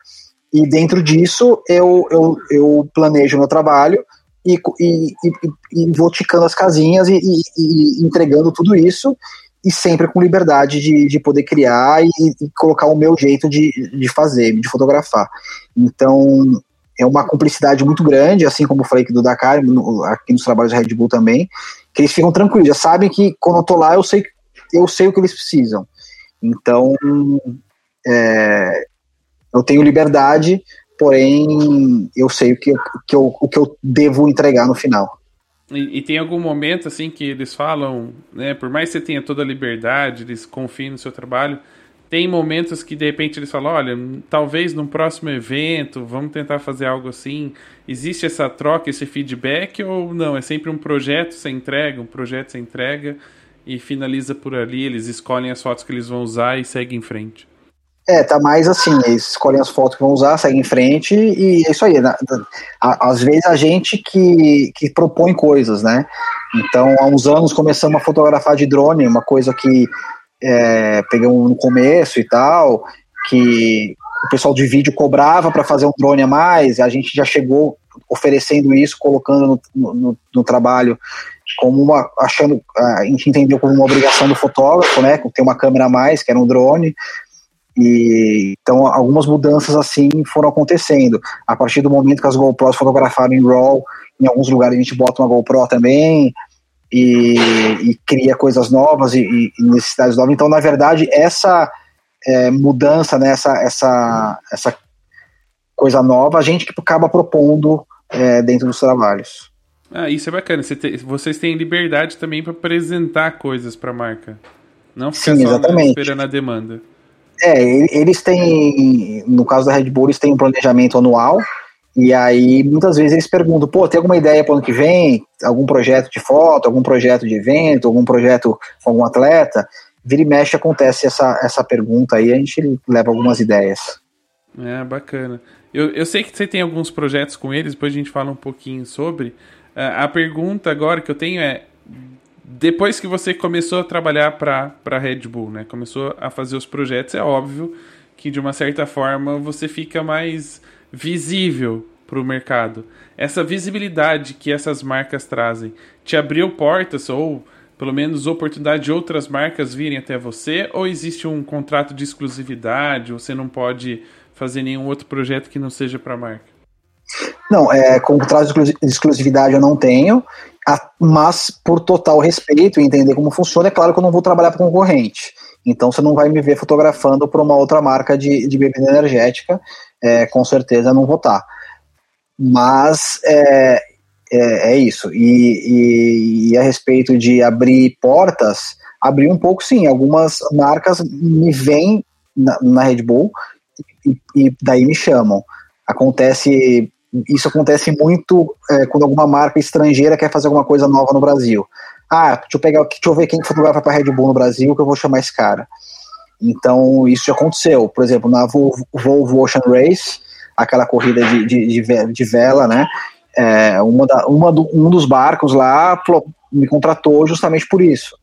E dentro disso eu, eu, eu planejo meu trabalho e, e, e, e vou ticando as casinhas e, e, entregando tudo isso e sempre com liberdade de, de poder criar e, colocar o meu jeito de, de fazer, de fotografar. Então, é uma cumplicidade muito grande, assim como eu falei aqui do Dakar, no, aqui nos trabalhos da Red Bull também, que eles ficam tranquilos, já sabem que quando eu tô lá eu sei, eu sei o que eles precisam. Então, é, eu tenho liberdade, porém eu sei o que, que eu, o que eu devo entregar no final. E, e, tem algum momento assim que eles falam, né? Por mais que você tenha toda a liberdade, eles confiem no seu trabalho, tem momentos que de repente eles falam, olha, talvez num próximo evento, vamos tentar fazer algo assim. Existe essa troca, esse feedback ou não? É sempre um projeto você entrega, um projeto você entrega e finaliza por ali, eles escolhem as fotos que eles vão usar e seguem em frente. É, tá mais assim, eles escolhem as fotos que vão usar, seguem em frente e é isso aí. Né? Às vezes a gente que, que propõe coisas, né? Então, há uns anos começamos a fotografar de drone, uma coisa que é, pegamos no começo e tal, que o pessoal de vídeo cobrava para fazer um drone a mais, a gente já chegou oferecendo isso, colocando no, no, no trabalho como uma, achando, a gente entendeu como uma obrigação do fotógrafo, né, ter uma câmera a mais, que era um drone, e então algumas mudanças assim foram acontecendo. A partir do momento que as GoPros fotografaram em RAW, em alguns lugares a gente bota uma GoPro também e, e cria coisas novas e, e, necessidades novas. Então, na verdade, essa é, mudança, né, essa, essa, essa coisa nova, a gente que acaba propondo é, dentro dos trabalhos. Ah, isso é bacana. Você te, vocês têm liberdade também para apresentar coisas para a marca. Não ficar Sim, só exatamente. esperando a demanda. É, eles têm, no caso da Red Bull, eles têm um planejamento anual, e aí muitas vezes eles perguntam, pô, tem alguma ideia para o ano que vem? Algum projeto de foto, algum projeto de evento, algum projeto com algum atleta? Vira e mexe acontece essa, essa pergunta aí, a gente leva algumas ideias. É, bacana. Eu, eu sei que você tem alguns projetos com eles, depois a gente fala um pouquinho sobre. A pergunta agora que eu tenho é: depois que você começou a trabalhar para a Red Bull, né? Começou a fazer os projetos, é óbvio que de uma certa forma você fica mais visível para o mercado. Essa visibilidade que essas marcas trazem te abriu portas ou pelo menos oportunidade de outras marcas virem até você ou existe um contrato de exclusividade, você não pode fazer nenhum outro projeto que não seja para a marca? Não, é, contrato de exclusividade eu não tenho mas por total respeito e entender como funciona, é claro que eu não vou trabalhar para concorrente. Então você não vai me ver fotografando para uma outra marca de, de bebida energética, é, com certeza não vou estar. Tá. Mas é, é, é isso. E, e, e, a respeito de abrir portas, abrir um pouco sim. Algumas marcas me vêm na, na Red Bull e, e daí me chamam. Acontece isso acontece muito é, quando alguma marca estrangeira quer fazer alguma coisa nova no Brasil. Ah, deixa eu pegar, deixa eu ver quem fotografa para Red Bull no Brasil que eu vou chamar esse cara. Então isso já aconteceu. Por exemplo, na Volvo, Volvo Ocean Race, aquela corrida de, de, de vela, né? É, uma da, uma do, um dos barcos lá me contratou justamente por isso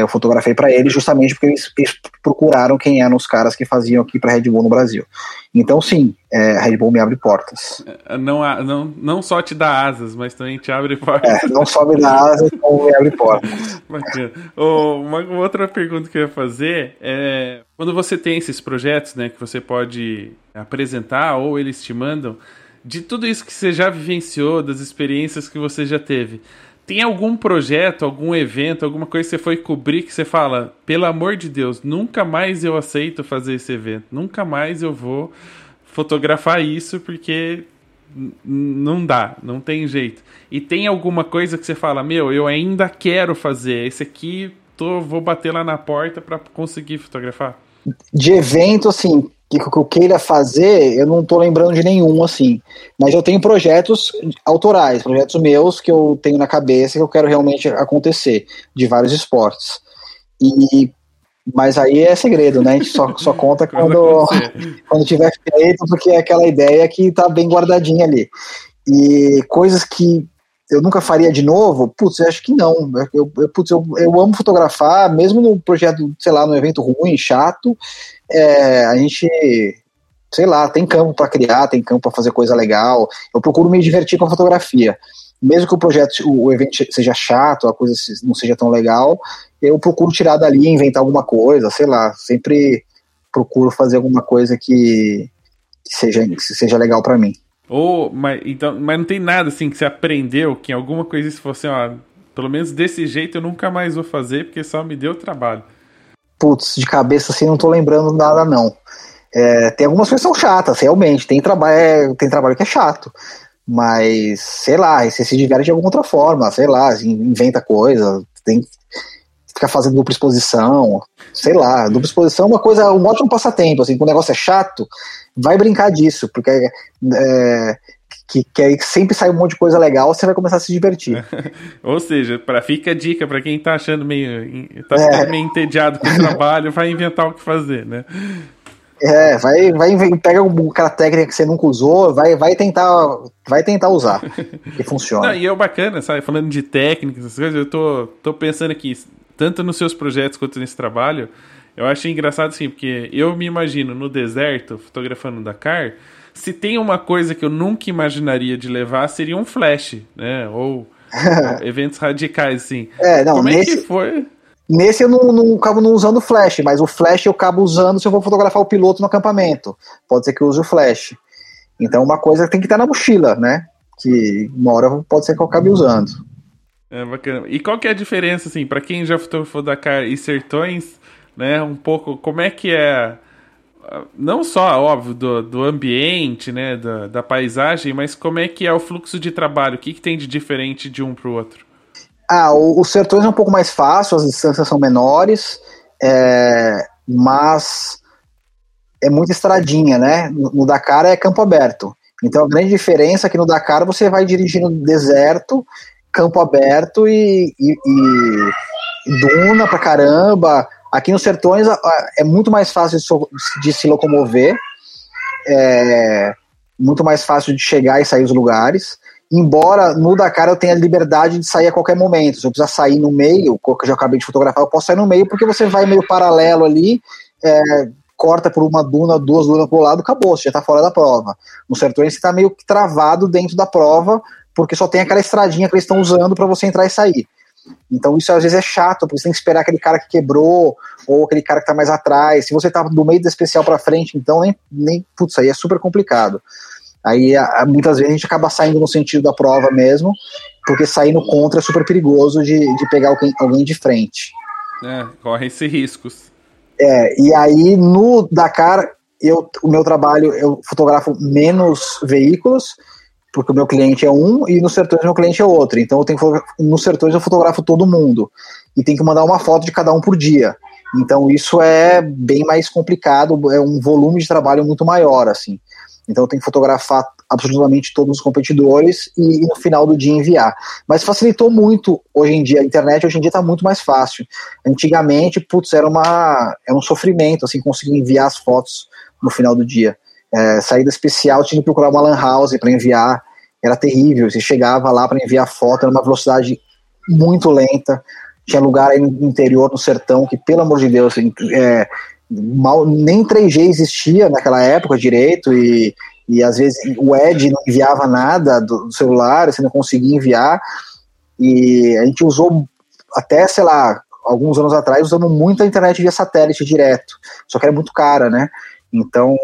eu fotografei para eles justamente porque eles, eles, procuraram quem eram os caras que faziam aqui para Red Bull no Brasil. Então, sim, é, Red Bull me abre portas. É, não, não, não só te dá asas, mas também te abre portas. É, não só me dá asas, como me abre portas. Bacana. Oh, uma, uma, outra pergunta que eu ia fazer é: quando você tem esses projetos né, que você pode apresentar ou eles te mandam, de tudo isso que você já vivenciou, das experiências que você já teve tem algum projeto, algum evento, alguma coisa que você foi cobrir que você fala, pelo amor de Deus, nunca mais eu aceito fazer esse evento, nunca mais eu vou fotografar isso porque não dá, não tem jeito. E tem alguma coisa que você fala, meu, eu ainda quero fazer, esse aqui tô, vou bater lá na porta para conseguir fotografar? De evento, assim, que, que eu queira fazer, eu não tô lembrando de nenhum, assim. Mas eu tenho projetos autorais, projetos meus que eu tenho na cabeça que eu quero realmente acontecer, de vários esportes. E mas aí é segredo, né? A gente só, só conta quando, quando tiver feito, porque é aquela ideia que tá bem guardadinha ali. E coisas que eu nunca faria de novo, putz, eu acho que não. Eu, eu, putz, eu, eu amo fotografar, mesmo no projeto, sei lá, no evento ruim, chato, é, a gente, sei lá, tem campo para criar, tem campo para fazer coisa legal. Eu procuro me divertir com a fotografia. Mesmo que o projeto, o, o evento seja chato, a coisa não seja tão legal, eu procuro tirar dali, inventar alguma coisa, sei lá, sempre procuro fazer alguma coisa que, seja, que seja legal para mim. Ou, mas, então, mas não tem nada assim que você aprendeu que alguma coisa se fosse, ó, pelo menos desse jeito eu nunca mais vou fazer porque só me deu trabalho. Putz, de cabeça assim não tô lembrando nada não. É, tem algumas coisas que são chatas, realmente. Tem, traba é, tem trabalho que é chato. Mas, sei lá, você se diverte de alguma outra forma, sei lá, inventa coisa, tem, ficar fazendo dupla exposição, sei lá, dupla exposição é uma coisa, um ótimo passatempo, assim, quando o negócio é chato, vai brincar disso, porque é, que, que aí sempre sai um monte de coisa legal, você vai começar a se divertir. Ou seja, para fica a dica para quem tá achando meio tá é. meio entediado com o trabalho, vai inventar o que fazer, né? É, vai, vai pega aquela técnica que você nunca usou, vai, vai tentar, vai tentar usar, que funciona. Não, e é bacana, sabe? Falando de técnicas, essas coisas, eu tô, tô pensando aqui, tanto nos seus projetos quanto nesse trabalho, eu acho engraçado assim, porque eu me imagino no deserto, fotografando Dakar, se tem uma coisa que eu nunca imaginaria de levar, seria um flash, né? Ou, ou eventos radicais, assim. É, não, Como nesse, é que foi? Nesse eu não, não acabo não usando flash, mas o flash eu acabo usando se eu vou fotografar o piloto no acampamento. Pode ser que eu use o flash. Então uma coisa tem que estar na mochila, né? Que uma hora pode ser que eu acabe usando. É bacana. E qual que é a diferença, assim, para quem já fotografou Dakar e Sertões, né? Um pouco, como é que é, não só, óbvio, do, do ambiente, né? Da, da paisagem, mas como é que é o fluxo de trabalho? O que, que tem de diferente de um para o outro? Ah, o, o Sertões é um pouco mais fácil, as distâncias são menores, é, mas é muita estradinha, né? No, no Dakar é campo aberto. Então a grande diferença é que no Dakar você vai dirigindo deserto campo aberto e, e, e duna pra caramba. Aqui nos sertões é muito mais fácil de, se locomover, é muito mais fácil de chegar e sair dos lugares. Embora no Dakar eu tenha liberdade de sair a qualquer momento. Se eu precisar sair no meio, que eu já acabei de fotografar, eu posso sair no meio porque você vai meio paralelo ali, é, corta por uma duna, duas dunas pro lado, acabou, você já tá fora da prova. No sertões você tá meio que travado dentro da prova, porque só tem aquela estradinha que eles estão usando para você entrar e sair. Então isso às vezes é chato, porque você tem que esperar aquele cara que quebrou, ou aquele cara que tá mais atrás. Se você tá do meio do especial para frente, então nem, nem. Putz, aí é super complicado. Aí muitas vezes a gente acaba saindo no sentido da prova mesmo, porque sair no contra é super perigoso de, de pegar alguém, alguém de frente. É, corre esses riscos. É, e aí no Dakar, eu, o meu trabalho, eu fotografo menos veículos, porque o meu cliente é um e no Sertões meu cliente é outro. Então eu tenho que, no Sertões eu fotografo todo mundo e tem que mandar uma foto de cada um por dia. Então isso é bem mais complicado, é um volume de trabalho muito maior assim. Então eu tenho que fotografar absolutamente todos os competidores e, e no final do dia enviar. Mas facilitou muito hoje em dia, a internet hoje em dia está muito mais fácil. Antigamente, putz, era, uma, era um sofrimento assim conseguir enviar as fotos no final do dia. É, saída especial, tinha que procurar uma lan house para enviar, era terrível. Você chegava lá para enviar foto, era uma velocidade muito lenta. Tinha lugar aí no interior, no sertão, que pelo amor de Deus, assim, é, mal, nem 3G existia naquela época direito, e, e às vezes o Ed não enviava nada do, do celular, você não conseguia enviar. E a gente usou até, sei lá, alguns anos atrás, usando muita internet via satélite direto, só que era muito cara, né? Então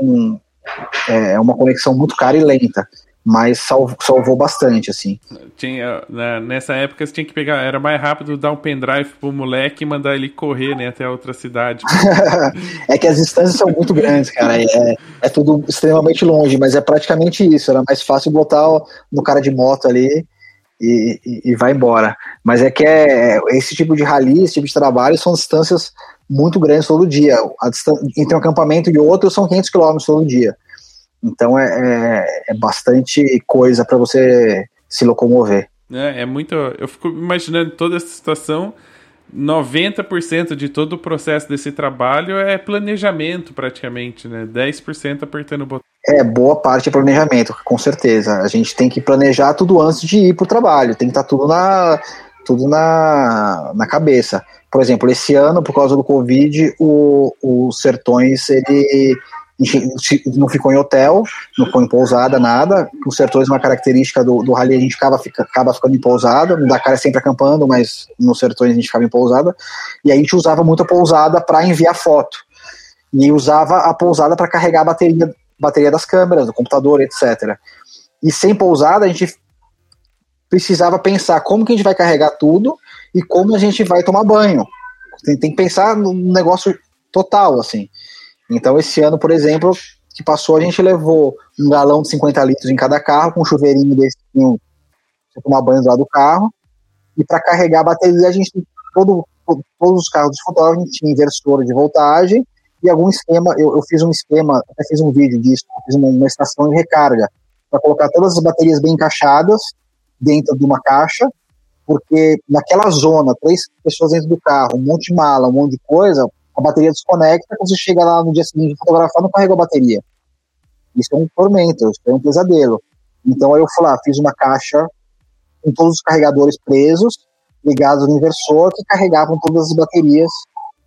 é, é uma conexão muito cara e lenta. mas salvou, salvou bastante, assim. Tinha, nessa época você tinha que pegar, era mais rápido dar um pendrive pro moleque e mandar ele correr, né, até a outra cidade. é que as distâncias são muito grandes, cara, é, é tudo extremamente longe, mas é praticamente isso, era mais fácil botar no cara de moto ali e, e, e vai embora. Mas é que é, esse tipo de rally, esse tipo de trabalho são distâncias muito grandes todo dia. Distância, entre um acampamento e outro são 500 quilômetros todo dia. Então é, é, é bastante coisa para você se locomover. É, é muito. Eu fico imaginando toda essa situação. 90% de todo o processo desse trabalho é planejamento, praticamente, né? 10% apertando o botão. É, boa parte é planejamento, com certeza. A gente tem que planejar tudo antes de ir para o trabalho, tem que estar tá tudo na, tudo na, na cabeça. Por exemplo, esse ano, por causa do Covid, o, o Sertões ele não ficou em hotel, não ficou em pousada, nada. Os sertões, uma característica do, do rally, a gente acaba, fica, acaba ficando em pousada. No Dakar é sempre acampando, mas nos sertões a gente ficava em pousada. E a gente usava muito a pousada para enviar foto. E usava a pousada para carregar a bateria, bateria das câmeras, do computador, etc. E sem pousada, a gente precisava pensar como que a gente vai carregar tudo e como a gente vai tomar banho. Tem, tem que pensar no negócio total, assim. Então, esse ano, por exemplo, que passou, a gente levou um galão de 50 litros em cada carro, com um chuveirinho desse para tomar banho do lado do carro. E para carregar a bateria, a gente todo, todos os carros dos fotógrafos tinha inversor de voltagem e algum esquema. Eu, eu fiz um esquema, até fiz um vídeo disso, fiz uma, uma estação de recarga para colocar todas as baterias bem encaixadas dentro de uma caixa, porque naquela zona, três pessoas dentro do carro, um monte de mala, um monte de coisa, a bateria desconecta, quando você chega lá no dia seguinte fotografar, não carregou a bateria. Isso é um tormento, isso é um pesadelo. Então aí eu fui lá, fiz uma caixa com todos os carregadores presos, ligados no inversor, que carregavam todas as baterias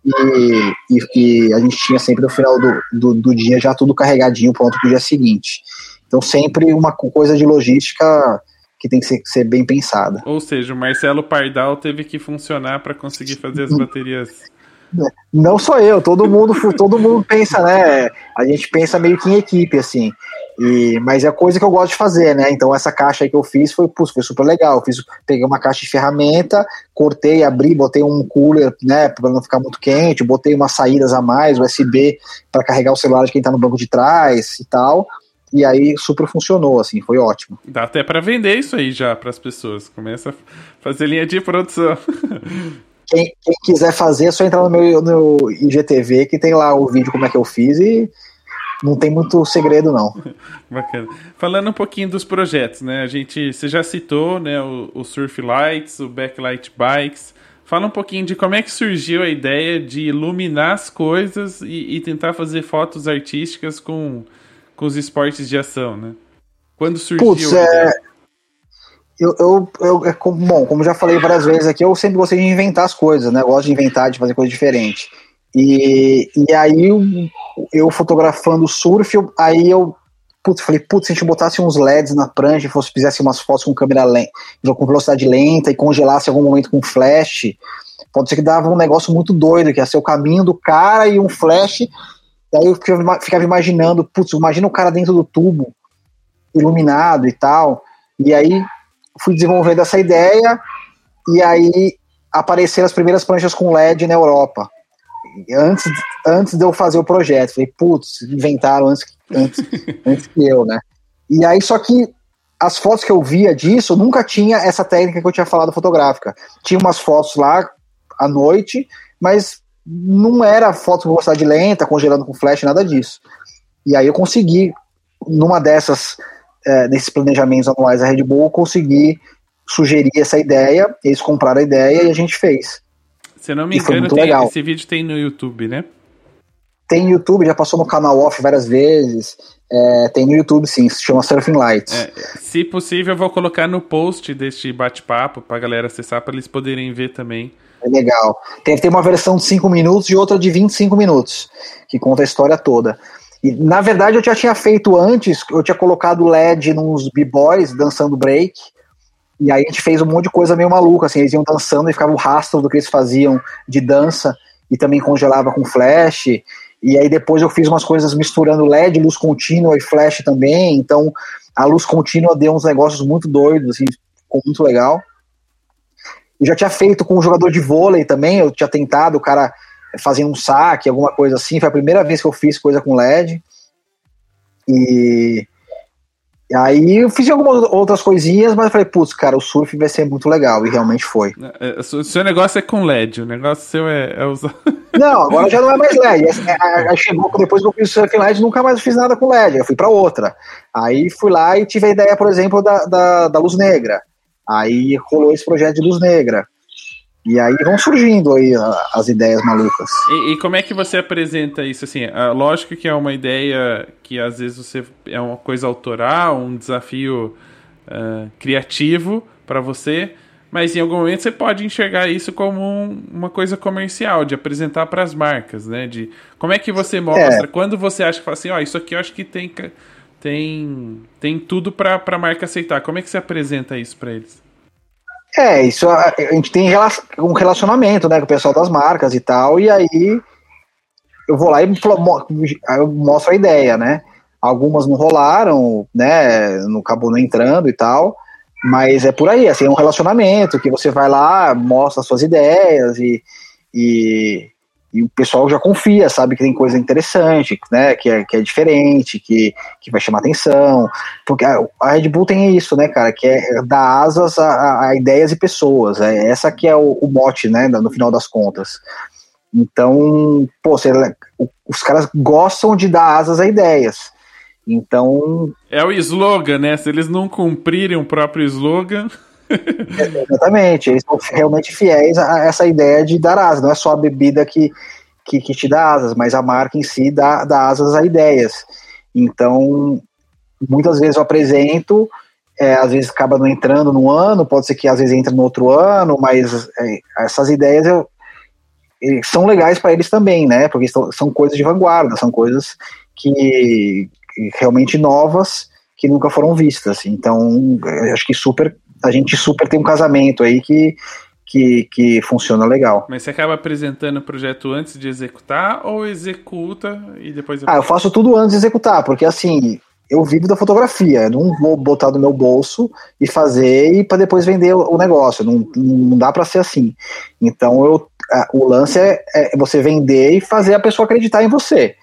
e, e, e, a gente tinha sempre no final do, do, do, dia já tudo carregadinho pronto para o dia seguinte. Então sempre uma coisa de logística que tem que ser, ser, bem pensada. Ou seja, o Marcelo Pardal teve que funcionar para conseguir fazer as baterias não só eu, todo mundo, todo mundo pensa, né? A gente pensa meio que em equipe, assim. E, mas é coisa que eu gosto de fazer, né? Então essa caixa aí que eu fiz foi, putz, foi super legal. Eu fiz, peguei uma caixa de ferramenta, cortei, abri, botei um cooler, né, para não ficar muito quente, botei umas saídas a mais, USB para carregar o celular de quem tá no banco de trás e tal. E aí super funcionou, assim, foi ótimo. Dá até para vender isso aí já para as pessoas. Começa a fazer linha de produção. Quem, quem, quiser fazer, é só entrar no meu no IGTV, que tem lá o vídeo como é que eu fiz e não tem muito segredo, não. Bacana. Falando um pouquinho dos projetos, né? A gente, você já citou, né, o, o Surf Lights, o Backlight Bikes. Fala um pouquinho de como é que surgiu a ideia de iluminar as coisas e, e tentar fazer fotos artísticas com, com os esportes de ação, né? Quando surgiu? Putz, é, eu, eu, eu é como, bom, como já falei várias vezes aqui, eu sempre gostei de inventar as coisas, né? Eu gosto de inventar, de fazer coisa diferente. E, e aí eu, eu fotografando surf, eu, aí eu putz, falei, putz, se a gente botasse uns LEDs na prancha e fosse, fizesse umas fotos com câmera lenta, com velocidade lenta e congelasse algum momento com flash, pode ser que dava um negócio muito doido, que ia ser o caminho do cara e um flash. E aí eu ficava imaginando, putz, imagina o cara dentro do tubo, iluminado e tal. E aí fui desenvolvendo essa ideia e aí apareceram as primeiras pranchas com LED na Europa. Antes, antes de eu fazer o projeto, falei, putz, inventaram antes, antes, antes que eu, né? E aí, só que as fotos que eu via disso, nunca tinha essa técnica que eu tinha falado fotográfica. Tinha umas fotos lá à noite, mas não era foto com velocidade lenta, congelando com flash, nada disso. E aí eu consegui, numa dessas é, nesses planejamentos anuais da Red Bull, conseguir sugerir essa ideia, eles compraram a ideia e a gente fez. Se não me engano, tem, legal. esse vídeo tem no YouTube, né? Tem no YouTube, já passou no canal off várias vezes. É, tem no YouTube, sim, se chama Surfing Lights. É, se possível, eu vou colocar no post deste bate-papo pra galera acessar, para eles poderem ver também. É legal. Tem, tem uma versão de 5 minutos e outra de 25 minutos, que conta a história toda. E, na verdade, eu já tinha feito antes, eu tinha colocado LED nos b-boys dançando break, e aí a gente fez um monte de coisa meio maluca, assim, eles iam dançando e ficava o rastro do que eles faziam de dança, e também congelava com flash, E aí depois eu fiz umas coisas misturando LED, luz contínua e flash também. Então a luz contínua deu uns negócios muito doidos, assim, ficou muito legal. Eu já tinha feito com um jogador de vôlei também, eu tinha tentado, o cara fazia um saque, alguma coisa assim. Foi a primeira vez que eu fiz coisa com LED. E aí eu fiz algumas outras coisinhas, mas eu falei, putz, cara, o surf vai ser muito legal, e realmente foi. É, o seu negócio é com LED, o negócio seu é, é usar. Não, agora já não é mais LED. Aí chegou depois que eu fiz surf LED, nunca mais fiz nada com LED, eu fui para outra. Aí fui lá e tive a ideia, por exemplo, da, da, da luz negra. Aí rolou esse projeto de luz negra. E aí vão surgindo aí as ideias malucas. E, e, como é que você apresenta isso assim? Uh, lógico que é uma ideia que às vezes você é uma coisa autoral, um desafio uh, criativo para você, mas em algum momento você pode enxergar isso como um, uma coisa comercial, de apresentar para as marcas, né? De como é que você mostra? É. Quando você acha que fala assim, ó, oh, isso aqui eu acho que tem tem tem tudo para a marca aceitar. Como é que você apresenta isso para eles? É, isso a, a gente tem um relacionamento, né, com o pessoal das marcas e tal, e aí eu vou lá e eu mostro a ideia, né? Algumas não rolaram, né? Não acabou não entrando e tal, mas é por aí, assim, é um relacionamento que você vai lá, mostra suas ideias e, e e o pessoal já confia, sabe que tem coisa interessante, né, que é, que é diferente, que, que vai chamar atenção, porque a, Red Bull tem isso, né, cara, que é dar asas a, a ideias e pessoas, é essa que é o, o, mote, né, no final das contas. Então, pô, você, os caras gostam de dar asas a ideias, então... É o slogan, né, se eles não cumprirem o próprio slogan... Exatamente, eles são realmente fiéis a essa ideia de dar asas, não é só a bebida que, que, que te dá asas, mas a marca em si dá, dá asas a ideias. Então, muitas vezes eu apresento, é, às vezes acaba não entrando no ano, pode ser que às vezes entre no outro ano, mas é, essas ideias eu, são legais para eles também, né? Porque são, são coisas de vanguarda, são coisas que, realmente novas que nunca foram vistas. Então, acho que super a gente super tem um casamento aí que, que, que funciona legal. Mas você acaba apresentando o projeto antes de executar ou executa e depois. Ah, eu faço tudo antes de executar, porque assim, eu vivo da fotografia, eu não vou botar no meu bolso e fazer e para depois vender o negócio, não, não dá para ser assim. Então eu, o lance é, é, você vender e fazer a pessoa acreditar em você.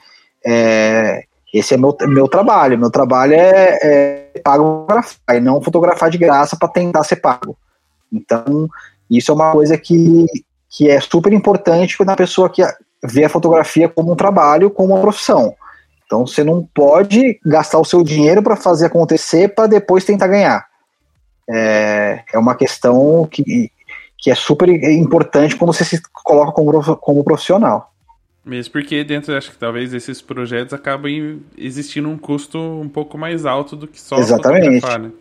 É, esse é meu, meu trabalho. Meu trabalho é, é pago fotografar e não fotografar de graça para tentar ser pago. Então, isso é uma coisa que, que é super importante quando a pessoa que vê a fotografia como um trabalho, como uma profissão. Então, você não pode gastar o seu dinheiro para fazer acontecer para depois tentar ganhar. É, é uma questão que, que é super importante quando você se coloca como, como profissional. Mesmo porque dentro, acho que talvez esses projetos acabem existindo um custo um pouco mais alto do que só Exatamente. fotografar, né?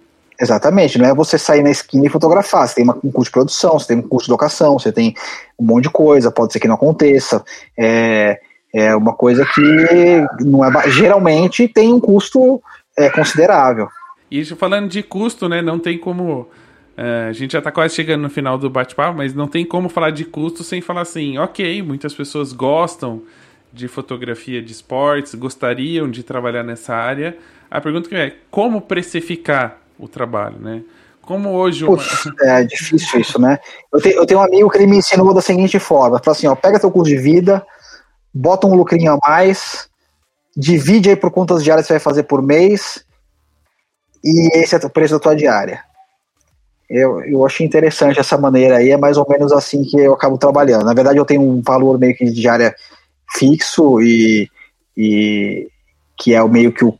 Exatamente, não é você sair na esquina e fotografar, você tem uma, um custo de produção, você tem um custo de locação, você tem um monte de coisa, pode ser que não aconteça, é, é uma coisa que não é, geralmente tem um custo é, considerável. E falando de custo, né, não tem como Uh, a gente já está quase chegando no final do bate-papo, mas não tem como falar de custo sem falar assim, ok, muitas pessoas gostam de fotografia de esportes, gostariam de trabalhar nessa área. A pergunta é, como precificar o trabalho, né? Como hoje... Uma... é difícil isso, né? Eu, te, eu, tenho um amigo que ele me ensinou da seguinte forma, fala assim, ó, pega teu curso de vida, bota um lucrinho a mais, divide aí por quantas diárias você vai fazer por mês, e esse é o preço da tua diária. Eu, eu achei interessante essa maneira aí, é mais ou menos assim que eu acabo trabalhando. Na verdade, eu tenho um valor meio que de diária fixo e, e que é o meio que o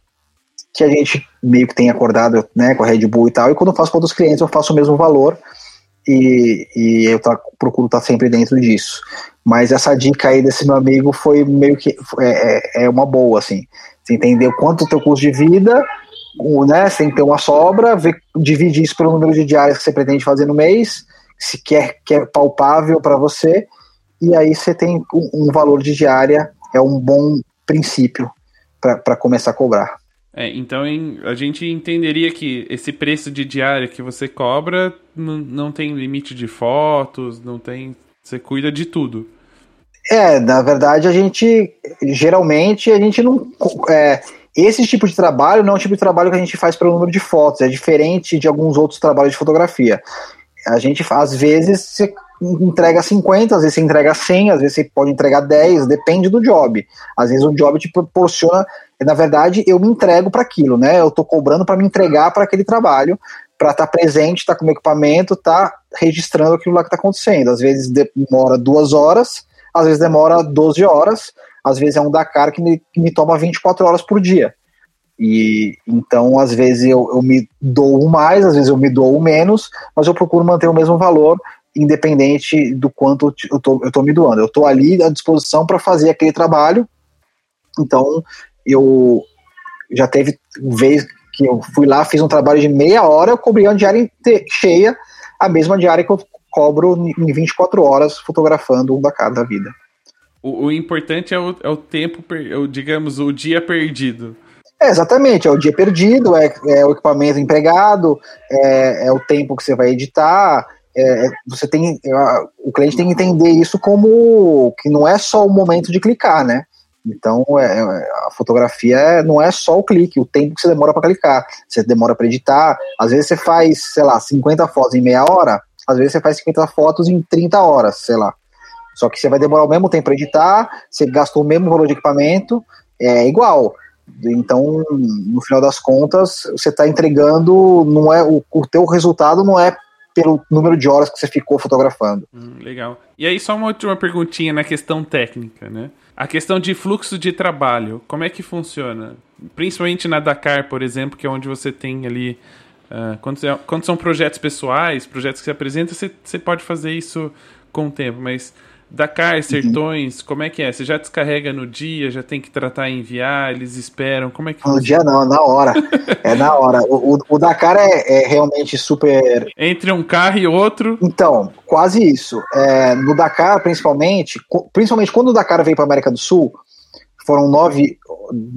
que a gente meio que tem acordado né, com a Red Bull e tal, e quando eu faço para outros clientes eu faço o mesmo valor e, e eu tá, procuro estar tá sempre dentro disso. Mas essa dica aí desse meu amigo foi meio que é, é, é uma boa, assim. Você entender quanto o teu custo de vida né, você tem que ter uma sobra, ver, dividir isso pelo número de diárias que você pretende fazer no mês, se quer que é palpável para você, e aí você tem um, um, valor de diária, é um bom princípio para começar a cobrar. É, então em, a gente entenderia que esse preço de diária que você cobra não tem limite de fotos, não tem. Você cuida de tudo. É, na verdade, a gente geralmente a gente não. É, esse tipo de trabalho não é um tipo de trabalho que a gente faz pelo número de fotos, é diferente de alguns outros trabalhos de fotografia. A gente, às vezes, você entrega 50, às vezes você entrega 100, às vezes você pode entregar 10, depende do job. Às vezes o job te proporciona, na verdade, eu me entrego para aquilo, né? Eu estou cobrando para me entregar para aquele trabalho, para estar tá presente, estar tá com o equipamento, estar tá registrando aquilo lá que está acontecendo. Às vezes demora duas horas, às vezes demora 12 horas, às vezes é um Dakar que me, que me toma 24 horas por dia. E então, às vezes eu, eu me dou mais, às vezes eu me dou menos, mas eu procuro manter o mesmo valor independente do quanto eu tô, eu tô me doando. Eu tô ali à disposição para fazer aquele trabalho. Então, eu já teve vez que eu fui lá, fiz um trabalho de meia hora, eu cobri uma diária cheia, a mesma diária que eu cobro em 24 horas fotografando um da cara da vida. O, o importante é o, é o tempo, é o, digamos, o dia perdido. É, exatamente, é o dia perdido, é, é o equipamento empregado, é, é o tempo que você vai editar, é, é, você tem o cliente tem que entender isso como que não é só o momento de clicar, né? Então é, é a fotografia não é só o clique, o tempo que você demora para clicar, você demora para editar. Às vezes você faz, sei lá, 50 fotos em meia hora, às vezes você faz 50 fotos em 30 horas, sei lá. Só que você vai demorar o mesmo tempo para editar, você gastou o mesmo valor de equipamento, é igual. Então, no final das contas, você está entregando, não é o, o teu resultado não é pelo número de horas que você ficou fotografando. Hum, legal. E aí, só uma última perguntinha na questão técnica, né? A questão de fluxo de trabalho, como é que funciona? Principalmente na Dakar, por exemplo, que é onde você tem ali. Uh, quando, quando, são projetos pessoais, projetos que você apresenta, você, você pode fazer isso com o tempo, mas Dakar, uhum. Sertões, uhum. como é que é? Você já descarrega no dia, já tem que tratar e enviar, eles esperam, como é que No dia não, na hora. é na hora. O, o, o Dakar é, é, realmente super. Entre um carro e outro. Então, quase isso. É, no Dakar, principalmente, principalmente quando o Dakar veio para América do Sul, foram nove,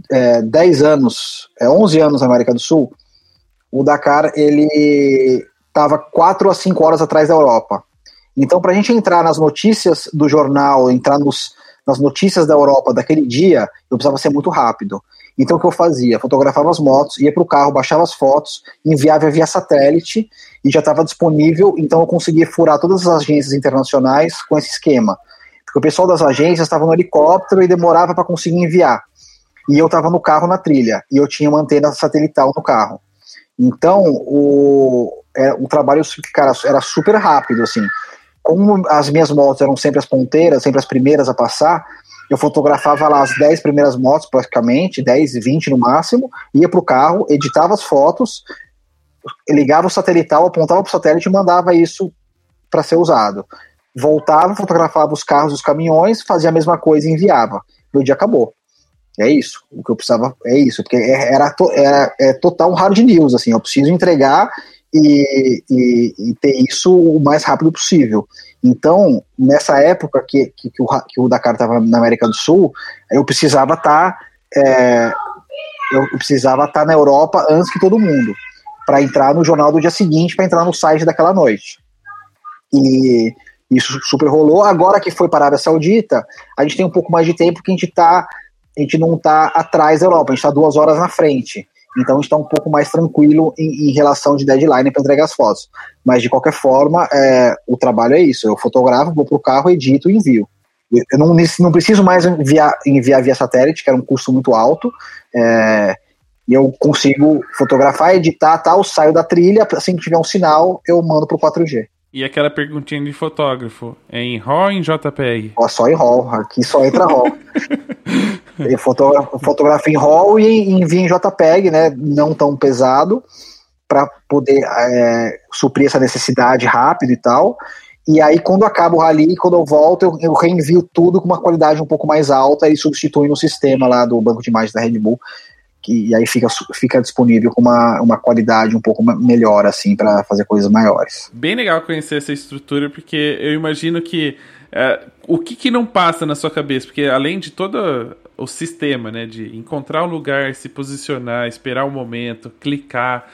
é, dez anos, é, onze anos na América do Sul, o Dakar ele estava quatro a cinco horas atrás da Europa. Então, para a gente entrar nas notícias do jornal, entrar nos, nas notícias da Europa daquele dia, eu precisava ser muito rápido. Então, o que eu fazia? Fotografava as motos, ia para o carro, baixava as fotos, enviava via satélite e já estava disponível. Então, eu conseguia furar todas as agências internacionais com esse esquema. Porque o pessoal das agências estava no helicóptero e demorava para conseguir enviar. E eu estava no carro na trilha, e eu tinha uma antena satelital no carro. Então, o, é, o trabalho cara, era super rápido, assim como as minhas motos eram sempre as ponteiras, sempre as primeiras a passar, eu fotografava lá as 10 primeiras motos, praticamente, 10, 20 no máximo, ia para o carro, editava as fotos, ligava o satelital, apontava para o satélite e mandava isso para ser usado. Voltava, fotografava os carros, os caminhões, fazia a mesma coisa e enviava. o dia acabou. É isso. O que eu precisava é isso, porque é, era, era é total hard news, assim, eu preciso entregar e, e, e, ter isso o mais rápido possível. Então, nessa época que, que, que, o, que o Dakar estava na América do Sul, eu precisava estar tá, é, eu precisava estar tá na Europa antes que todo mundo, para entrar no jornal do dia seguinte, para entrar no site daquela noite. E isso super rolou. Agora que foi para a Arábia Saudita, a gente tem um pouco mais de tempo que a gente tá, a gente não está atrás da Europa, a gente está duas horas na frente. Então a gente está um pouco mais tranquilo em, em relação de deadline para entregar as fotos. Mas de qualquer forma, é, o trabalho é isso. Eu fotografo, vou para o carro, edito e envio. Eu não, não preciso mais enviar, enviar via satélite, que era um custo muito alto. É, e eu consigo fotografar, editar, tal, saio da trilha, assim que tiver um sinal, eu mando para o 4G. E aquela perguntinha de fotógrafo, é em RAW ou em JPEG? Ó, só em RAW, aqui só entra RAW. eu fotografo, fotografo em RAW e envio em JPEG, né, não tão pesado, para poder é, suprir essa necessidade rápido e tal. E aí, quando acaba o rally, quando eu volto, eu, eu, reenvio tudo com uma qualidade um pouco mais alta e substitui no sistema lá do banco de imagens da Red Bull que e aí fica, fica disponível com uma, uma qualidade um pouco melhor, assim, para fazer coisas maiores. Bem legal conhecer essa estrutura, porque eu imagino que é, o que, que não passa na sua cabeça, porque além de todo o sistema, né, de encontrar um lugar, se posicionar, esperar o um momento, clicar,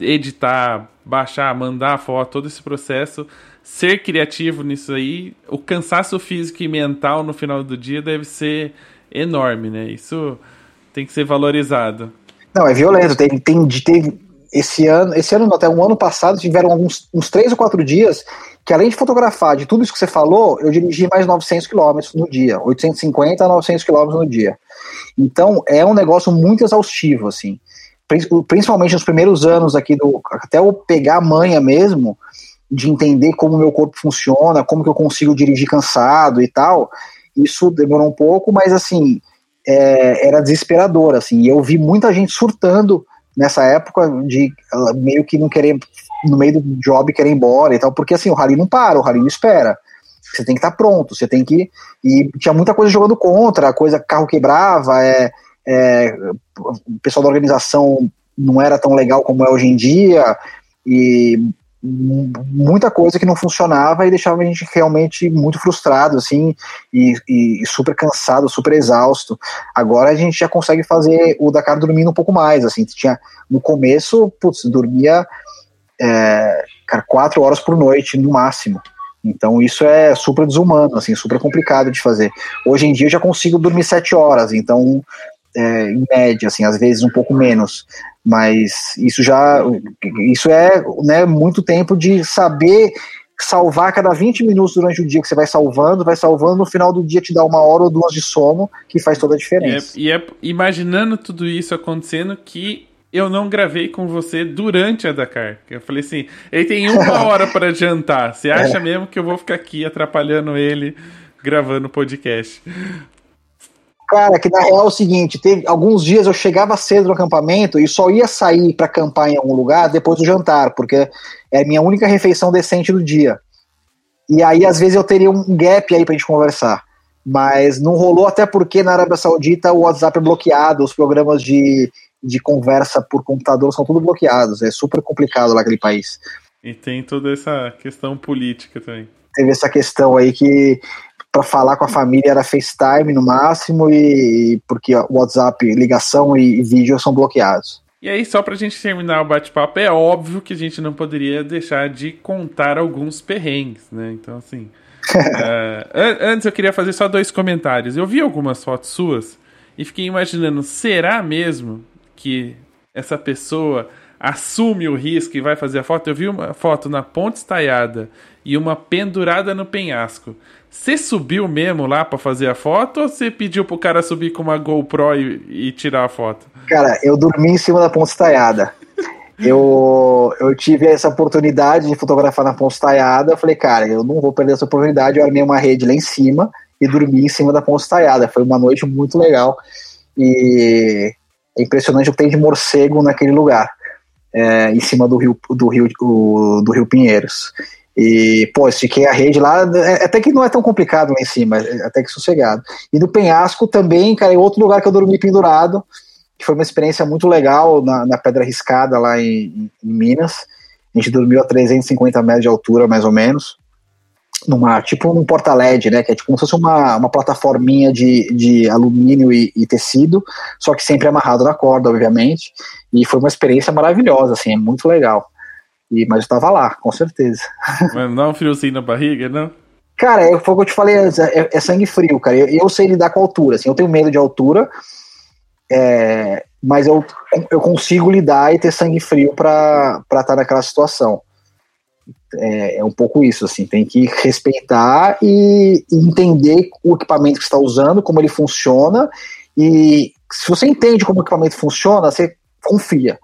editar, baixar, mandar a foto, todo esse processo, ser criativo nisso aí, o cansaço físico e mental no final do dia deve ser enorme, né? Isso tem que ser valorizado. Não, é violento. Tem, tem, teve esse ano, esse ano, até um ano passado, tiveram alguns uns três ou quatro dias que além de fotografar de tudo isso que você falou, eu dirigi mais 900 quilômetros no dia, 850 a 900 quilômetros no dia. Então é um negócio muito exaustivo, assim. Principalmente nos primeiros anos aqui do, até eu pegar a manha mesmo de entender como meu corpo funciona, como que eu consigo dirigir cansado e tal. Isso demorou um pouco, mas assim é, era desesperador, assim. E eu vi muita gente surtando nessa época de meio que não querer no meio do job querer ir embora e tal, porque assim, o rally não para, o rally não espera. Você tem que estar tá pronto, você tem que. E tinha muita coisa jogando contra, coisa, carro quebrava, é, é, o pessoal da organização não era tão legal como é hoje em dia, e muita coisa que não funcionava e deixava a gente realmente muito frustrado, assim, e, e, super cansado, super exausto. Agora a gente já consegue fazer o Dakar dormindo um pouco mais, assim, tinha, no começo, putz, dormia é, cara, quatro horas por noite no máximo. Então isso é super desumano, assim, super complicado de fazer. Hoje em dia eu já consigo dormir sete horas, então é, em média, assim, às vezes um pouco menos. Mas isso já, isso é né, muito tempo de saber salvar cada 20 minutos durante o dia que você vai salvando, vai salvando, no final do dia te dá uma hora ou duas de sono, que faz toda a diferença. E é, e é imaginando tudo isso acontecendo que eu não gravei com você durante a Dakar. Eu falei assim, ele tem uma hora para jantar. Você acha é. mesmo que eu vou ficar aqui atrapalhando ele gravando podcast? Cara, que na real é o seguinte, teve alguns dias eu chegava cedo no acampamento e só ia sair para acampar em algum lugar depois do jantar, porque é a minha única refeição decente do dia. E aí às vezes eu teria um gap aí pra gente conversar. Mas não rolou até porque na Arábia Saudita o WhatsApp é bloqueado, os programas de, de conversa por computador são tudo bloqueados. É super complicado lá aquele país. E tem toda essa questão política também. Teve essa questão aí que para falar com a família era FaceTime no máximo e porque o WhatsApp, ligação e, e vídeo são bloqueados. E aí, só pra gente terminar o bate-papo, é óbvio que a gente não poderia deixar de contar alguns perrengues, né? Então, assim. uh, antes eu queria fazer só dois comentários. Eu vi algumas fotos suas e fiquei imaginando, será mesmo que essa pessoa assume o risco e vai fazer a foto? Eu vi uma foto na ponte estaiada e uma pendurada no penhasco. Você subiu mesmo lá para fazer a foto ou você pediu pro cara subir com uma GoPro e, e tirar a foto? Cara, eu dormi em cima da ponte estaiada. eu, eu tive essa oportunidade de fotografar na ponte estaiada. Eu falei, cara, eu não vou perder essa oportunidade. Eu armei uma rede lá em cima e dormi em cima da ponte estaiada. Foi uma noite muito legal. E é impressionante o que tem de morcego naquele lugar, é, em cima do rio, do rio, do, do rio Pinheiros. E, pô, estiquei a rede lá, é, até que não é tão complicado lá em cima, até que sossegado. E no penhasco também, cara, é outro lugar que eu dormi pendurado, que foi uma experiência muito legal na, na Pedra Riscada lá em, em, Minas. A gente dormiu a 350 metros de altura, mais ou menos, numa, tipo num porta-LED, né, que é tipo como se fosse uma, uma plataforminha de, de alumínio e, e tecido, só que sempre amarrado na corda, obviamente, e foi uma experiência maravilhosa, assim, é muito legal. E, mas eu tava lá, com certeza. Mas não dá um friozinho na barriga, não? Cara, é, foi o que eu te falei, é, é sangue frio, cara. Eu, eu, sei lidar com altura, assim, eu tenho medo de altura, é, mas eu, eu consigo lidar e ter sangue frio para estar tá naquela situação. É, é, um pouco isso, assim, tem que respeitar e, e entender o equipamento que está usando, como ele funciona, e se você entende como o equipamento funciona, você confia.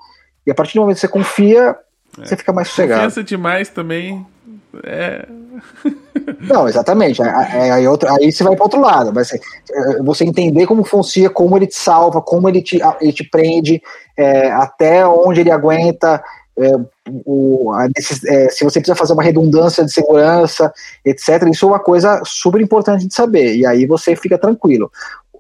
E a partir do momento que você confia, é. Você fica mais sossegado. Confiança demais também é. Não, exatamente. Aí, aí, outro, aí você vai para outro lado. Mas é, você entender como funciona, como ele te salva, como ele te, ele te prende, é, até onde ele aguenta. É, o, a, é, se você precisa fazer uma redundância de segurança, etc. Isso é uma coisa super importante de saber. E aí você fica tranquilo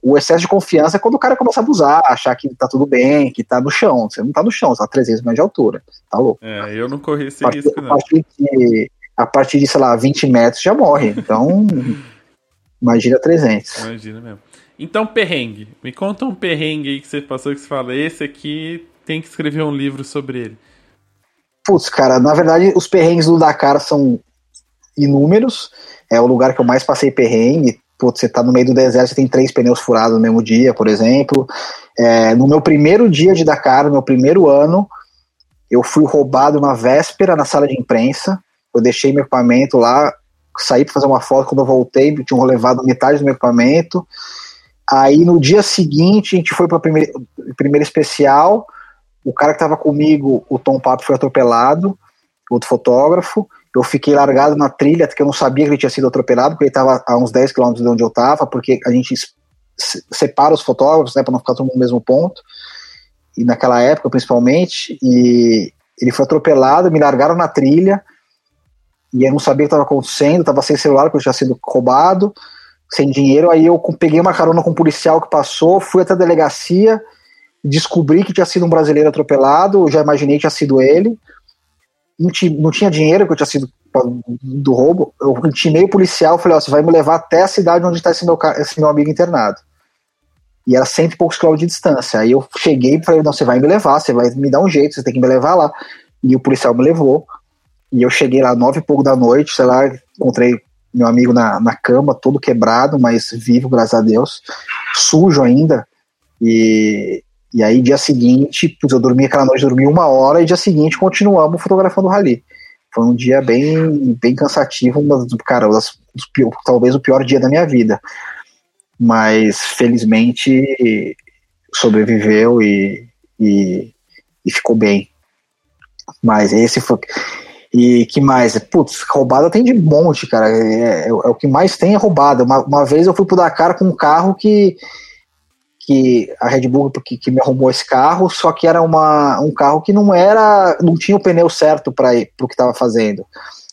o excesso de confiança é quando o cara começa a abusar, achar que tá tudo bem, que tá no chão. Você não tá no chão, você tá 300 metros de altura. Tá louco. É, eu não corri esse partir, risco, não. A partir, de, a partir de, sei lá, 20 metros já morre. Então, imagina 300. Imagina mesmo. Então, perrengue. Me conta um perrengue aí que você passou que você fala, esse aqui tem que escrever um livro sobre ele. Putz, cara, na verdade, os perrengues do Dakar são inúmeros. É o lugar que eu mais passei perrengue. Putz, você tá no meio do deserto, você tem três pneus furados no mesmo dia, por exemplo. É, no meu primeiro dia de Dakar, no meu primeiro ano, eu fui roubado na véspera na sala de imprensa. Eu deixei meu equipamento lá, saí para fazer uma foto. Quando eu voltei, tinham levado metade do meu equipamento. Aí no dia seguinte, a gente foi para primeira, primeira especial. O cara que estava comigo, o Tom Papo, foi atropelado, outro fotógrafo. Eu fiquei largado na trilha, porque eu não sabia que ele tinha sido atropelado, porque ele estava a uns 10 km de onde eu estava, porque a gente separa os fotógrafos, né, para não ficar todo mundo no mesmo ponto. E naquela época, principalmente, e ele foi atropelado, me largaram na trilha, e eu não sabia o que estava acontecendo, estava sem celular, porque eu tinha sido roubado, sem dinheiro. Aí eu peguei uma carona com um policial que passou, fui até a delegacia, descobri que tinha sido um brasileiro atropelado, já imaginei que tinha sido ele. Não tinha dinheiro, que eu tinha sido do roubo. Eu intimei o policial, falei: Ó, você vai me levar até a cidade onde está esse meu, esse meu amigo internado. E era cento e poucos quilômetros de distância. Aí eu cheguei e falei: Não, você vai me levar, você vai me dar um jeito, você tem que me levar lá. E o policial me levou. E eu cheguei lá nove e pouco da noite, sei lá, encontrei meu amigo na, na cama, todo quebrado, mas vivo, graças a Deus, sujo ainda. E, e aí, dia seguinte, eu dormi aquela noite, dormi uma hora, e dia seguinte continuamos fotografando o rally. Foi um dia bem, bem cansativo, mas, cara, das, talvez o pior dia da minha vida. Mas, felizmente, sobreviveu e, e, e ficou bem. Mas esse foi. E que mais? Putz, roubada tem de monte, cara. É, é, é, o que mais tem é roubada. Uma, uma vez eu fui pro Dakar com um carro que que a Red Bull que, que me arrumou esse carro, só que era uma, um carro que não era, não tinha o pneu certo para o que estava fazendo.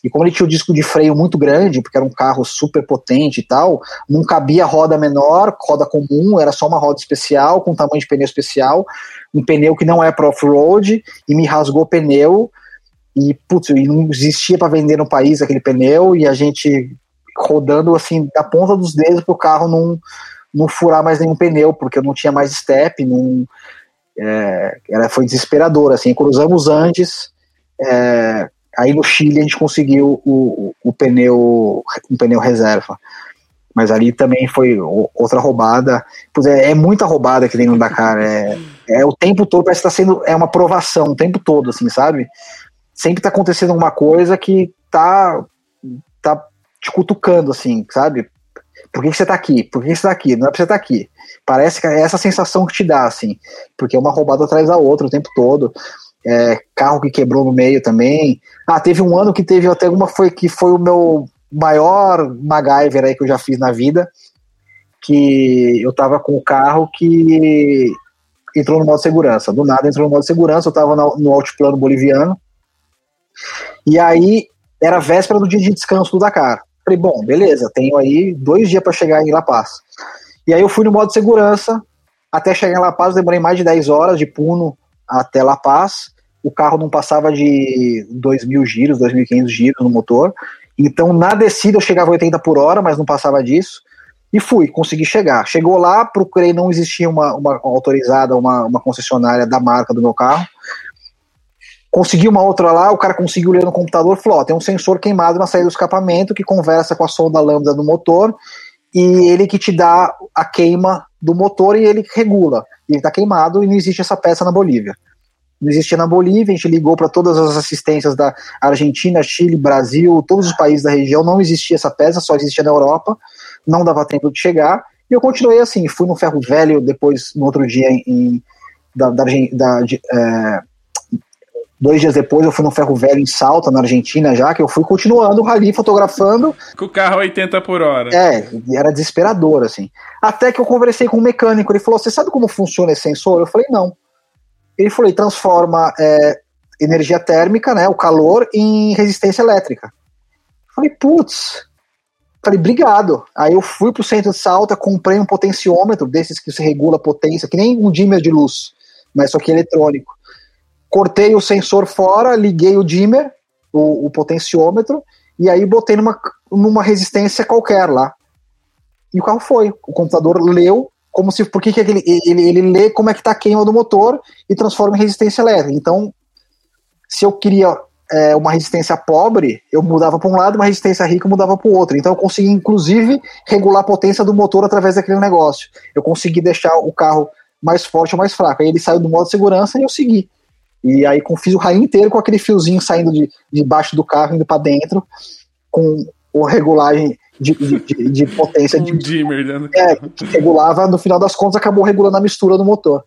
E como ele tinha o disco de freio muito grande, porque era um carro super potente e tal, não cabia roda menor, roda comum, era só uma roda especial, com tamanho de pneu especial, um pneu que não é para off-road, e me rasgou o pneu, e, putz, e não existia para vender no país aquele pneu e a gente rodando assim da ponta dos dedos para o carro não, não furar mais nenhum pneu, porque eu não tinha mais step, não, é, era, foi desesperador. Assim, cruzamos Andes, é, aí no Chile a gente conseguiu o, o, o pneu, um pneu reserva. Mas ali também foi outra roubada. Pois é, é muita roubada que tem no Dakar. É, é o tempo todo, parece que está sendo é uma provação, o tempo todo, assim, sabe? sempre tá acontecendo alguma coisa que tá, tá te cutucando, assim, sabe? Por que, você tá aqui? Por que, você tá aqui? Não é pra você estar tá aqui. Parece que é essa sensação que te dá, assim, porque é uma roubada atrás da outra o tempo todo. É, carro que quebrou no meio também. Ah, teve um ano que teve até uma foi que foi o meu maior MacGyver aí que eu já fiz na vida, que eu tava com o carro que entrou no modo segurança. Do nada entrou no modo segurança, eu tava no, no altiplano boliviano, e aí era véspera do dia de descanso do Dakar. Falei, bom, beleza, tenho aí dois dias para chegar em La Paz. E aí eu fui no modo segurança, até chegar em La Paz, demorei mais de 10 horas de Puno até La Paz. O carro não passava de 2.000 giros, 2.500 giros no motor. Então na descida eu chegava a 80 por hora, mas não passava disso. E fui, consegui chegar. Chegou lá, procurei, não existia uma, uma autorizada, uma, uma concessionária da marca do meu carro. Consegui uma outra lá, o cara conseguiu ler no computador falou: ó, tem um sensor queimado na saída do escapamento que conversa com a sonda lambda do motor e ele que te dá a queima do motor e ele regula. Ele está queimado e não existe essa peça na Bolívia. Não existia na Bolívia, a gente ligou para todas as assistências da Argentina, Chile, Brasil, todos os países da região, não existia essa peça, só existia na Europa, não dava tempo de chegar. E eu continuei assim, fui no ferro velho depois, no outro dia, em, da, da, da de, é, Dois dias depois eu fui no Ferro Velho em Salta, na Argentina já, que eu fui continuando o rally, fotografando. Com o carro 80 por hora. É, era desesperador, assim. Até que eu conversei com um mecânico, ele falou, você sabe como funciona esse sensor? Eu falei, não. Ele falou, ele transforma é, energia térmica, né, o calor, em resistência elétrica. Eu falei, putz. Falei, obrigado. Aí eu fui pro centro de Salta, comprei um potenciômetro, desses que se regula a potência, que nem um dimmer de luz, mas só que eletrônico cortei o sensor fora, liguei o dimmer, o, o potenciômetro, e aí botei numa, numa resistência qualquer lá. E o carro foi. O computador leu como se. Por que, ele, ele, ele lê como é que está a queima do motor e transforma em resistência elétrica. Então, se eu queria é, uma resistência pobre, eu mudava para um lado, uma resistência rica eu mudava para o outro. Então eu consegui, inclusive, regular a potência do motor através daquele negócio. Eu consegui deixar o carro mais forte ou mais fraco. Aí ele saiu do modo de segurança e eu segui. E aí fiz o raio inteiro com aquele fiozinho saindo de, de baixo do carro, indo para dentro, com a regulagem de, de, de, de potência. Um de, dimmer, né? É, que regulava, no final das contas, acabou regulando a mistura do motor.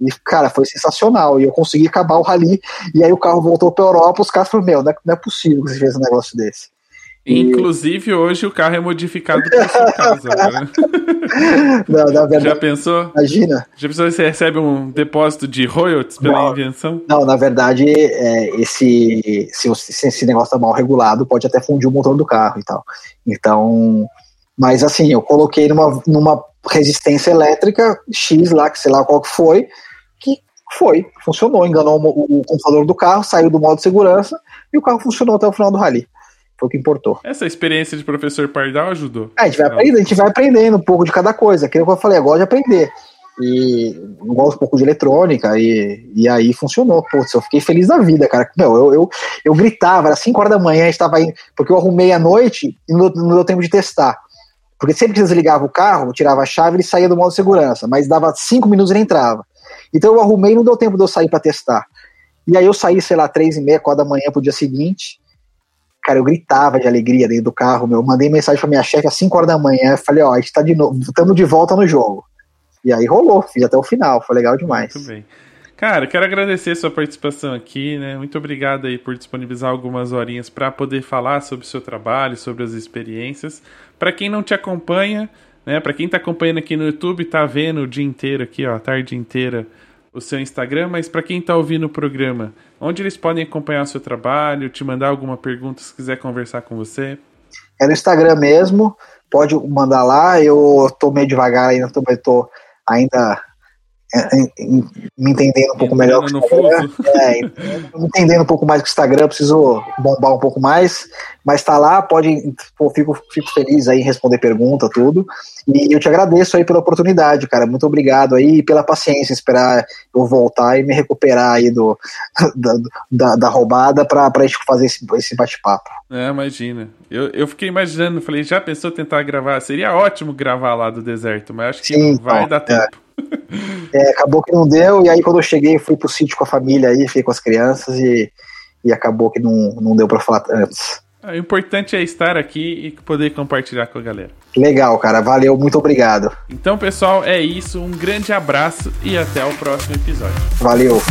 E, cara, foi sensacional. E eu consegui acabar o rally. E aí o carro voltou pra Europa. Os caras falaram: Meu, não é, não é possível que você fez um negócio desse. Inclusive, hoje o carro é modificado por sua causa. Né? Não, verdade, Já pensou? Imagina. Já pensou que você recebe um depósito de royalties pela Não. invenção? Não, na verdade, é, esse, se, se esse negócio tá mal regulado, pode até fundir o motor do carro e tal. Então, mas assim, eu coloquei numa, numa resistência elétrica X lá, que sei lá qual que foi, que foi, funcionou, enganou o, o computador do carro, saiu do modo de segurança e o carro funcionou até o final do rally. Foi o que importou. Essa experiência de professor Pardal ajudou. É, a gente vai aprendendo, a gente vai aprendendo um pouco de cada coisa. Aquilo que eu falei, eu gosto de aprender. E eu gosto um pouco de eletrônica, e, e aí funcionou. Putz, eu fiquei feliz da vida, cara. Meu, eu, eu, eu gritava, era 5 horas da manhã, estava indo, porque eu arrumei à noite e não, não deu tempo de testar. Porque sempre que desligava o carro, eu tirava a chave, ele saía do modo de segurança, mas dava 5 minutos e ele entrava. Então eu arrumei e não deu tempo de eu sair para testar. E aí eu saí, sei lá, três e meia, quatro da manhã pro dia seguinte. Cara, eu gritava de alegria dentro do carro, meu. Eu mandei mensagem pra minha chefe às 5 horas da manhã. Falei, ó, a gente tá de novo, estamos de volta no jogo. E aí rolou, fiz até o final, foi legal demais. Muito bem. Cara, quero agradecer sua participação aqui, né? Muito obrigado aí por disponibilizar algumas horinhas para poder falar sobre o seu trabalho, sobre as experiências. Para quem não te acompanha, né? Para quem tá acompanhando aqui no YouTube, tá vendo o dia inteiro aqui, ó, a tarde inteira o seu Instagram, mas para quem tá ouvindo o programa, onde eles podem acompanhar o seu trabalho, te mandar alguma pergunta se quiser conversar com você? É no Instagram mesmo, pode mandar lá. Eu tô meio devagar ainda, tô, tô ainda me entendendo um pouco melhor com o Instagram. É, me entendendo um pouco mais com o Instagram, preciso bombar um pouco mais, mas tá lá, pode, pô, fico, fico feliz aí em responder pergunta, tudo. E eu te agradeço aí pela oportunidade, cara. Muito obrigado aí pela paciência, esperar eu voltar e me recuperar aí do, da, da, da roubada pra, pra gente fazer esse, esse bate-papo. É, imagina. Eu, eu fiquei imaginando, falei, já pensou tentar gravar? Seria ótimo gravar lá do deserto, mas acho que Sim, não vai não, dar tempo. É. É, acabou que não deu, e aí quando eu cheguei, fui pro sítio com a família aí, fiquei com as crianças e, e acabou que não, não deu pra falar antes. O importante é estar aqui e poder compartilhar com a galera. Legal, cara. Valeu, muito obrigado. Então, pessoal, é isso. Um grande abraço e até o próximo episódio. Valeu.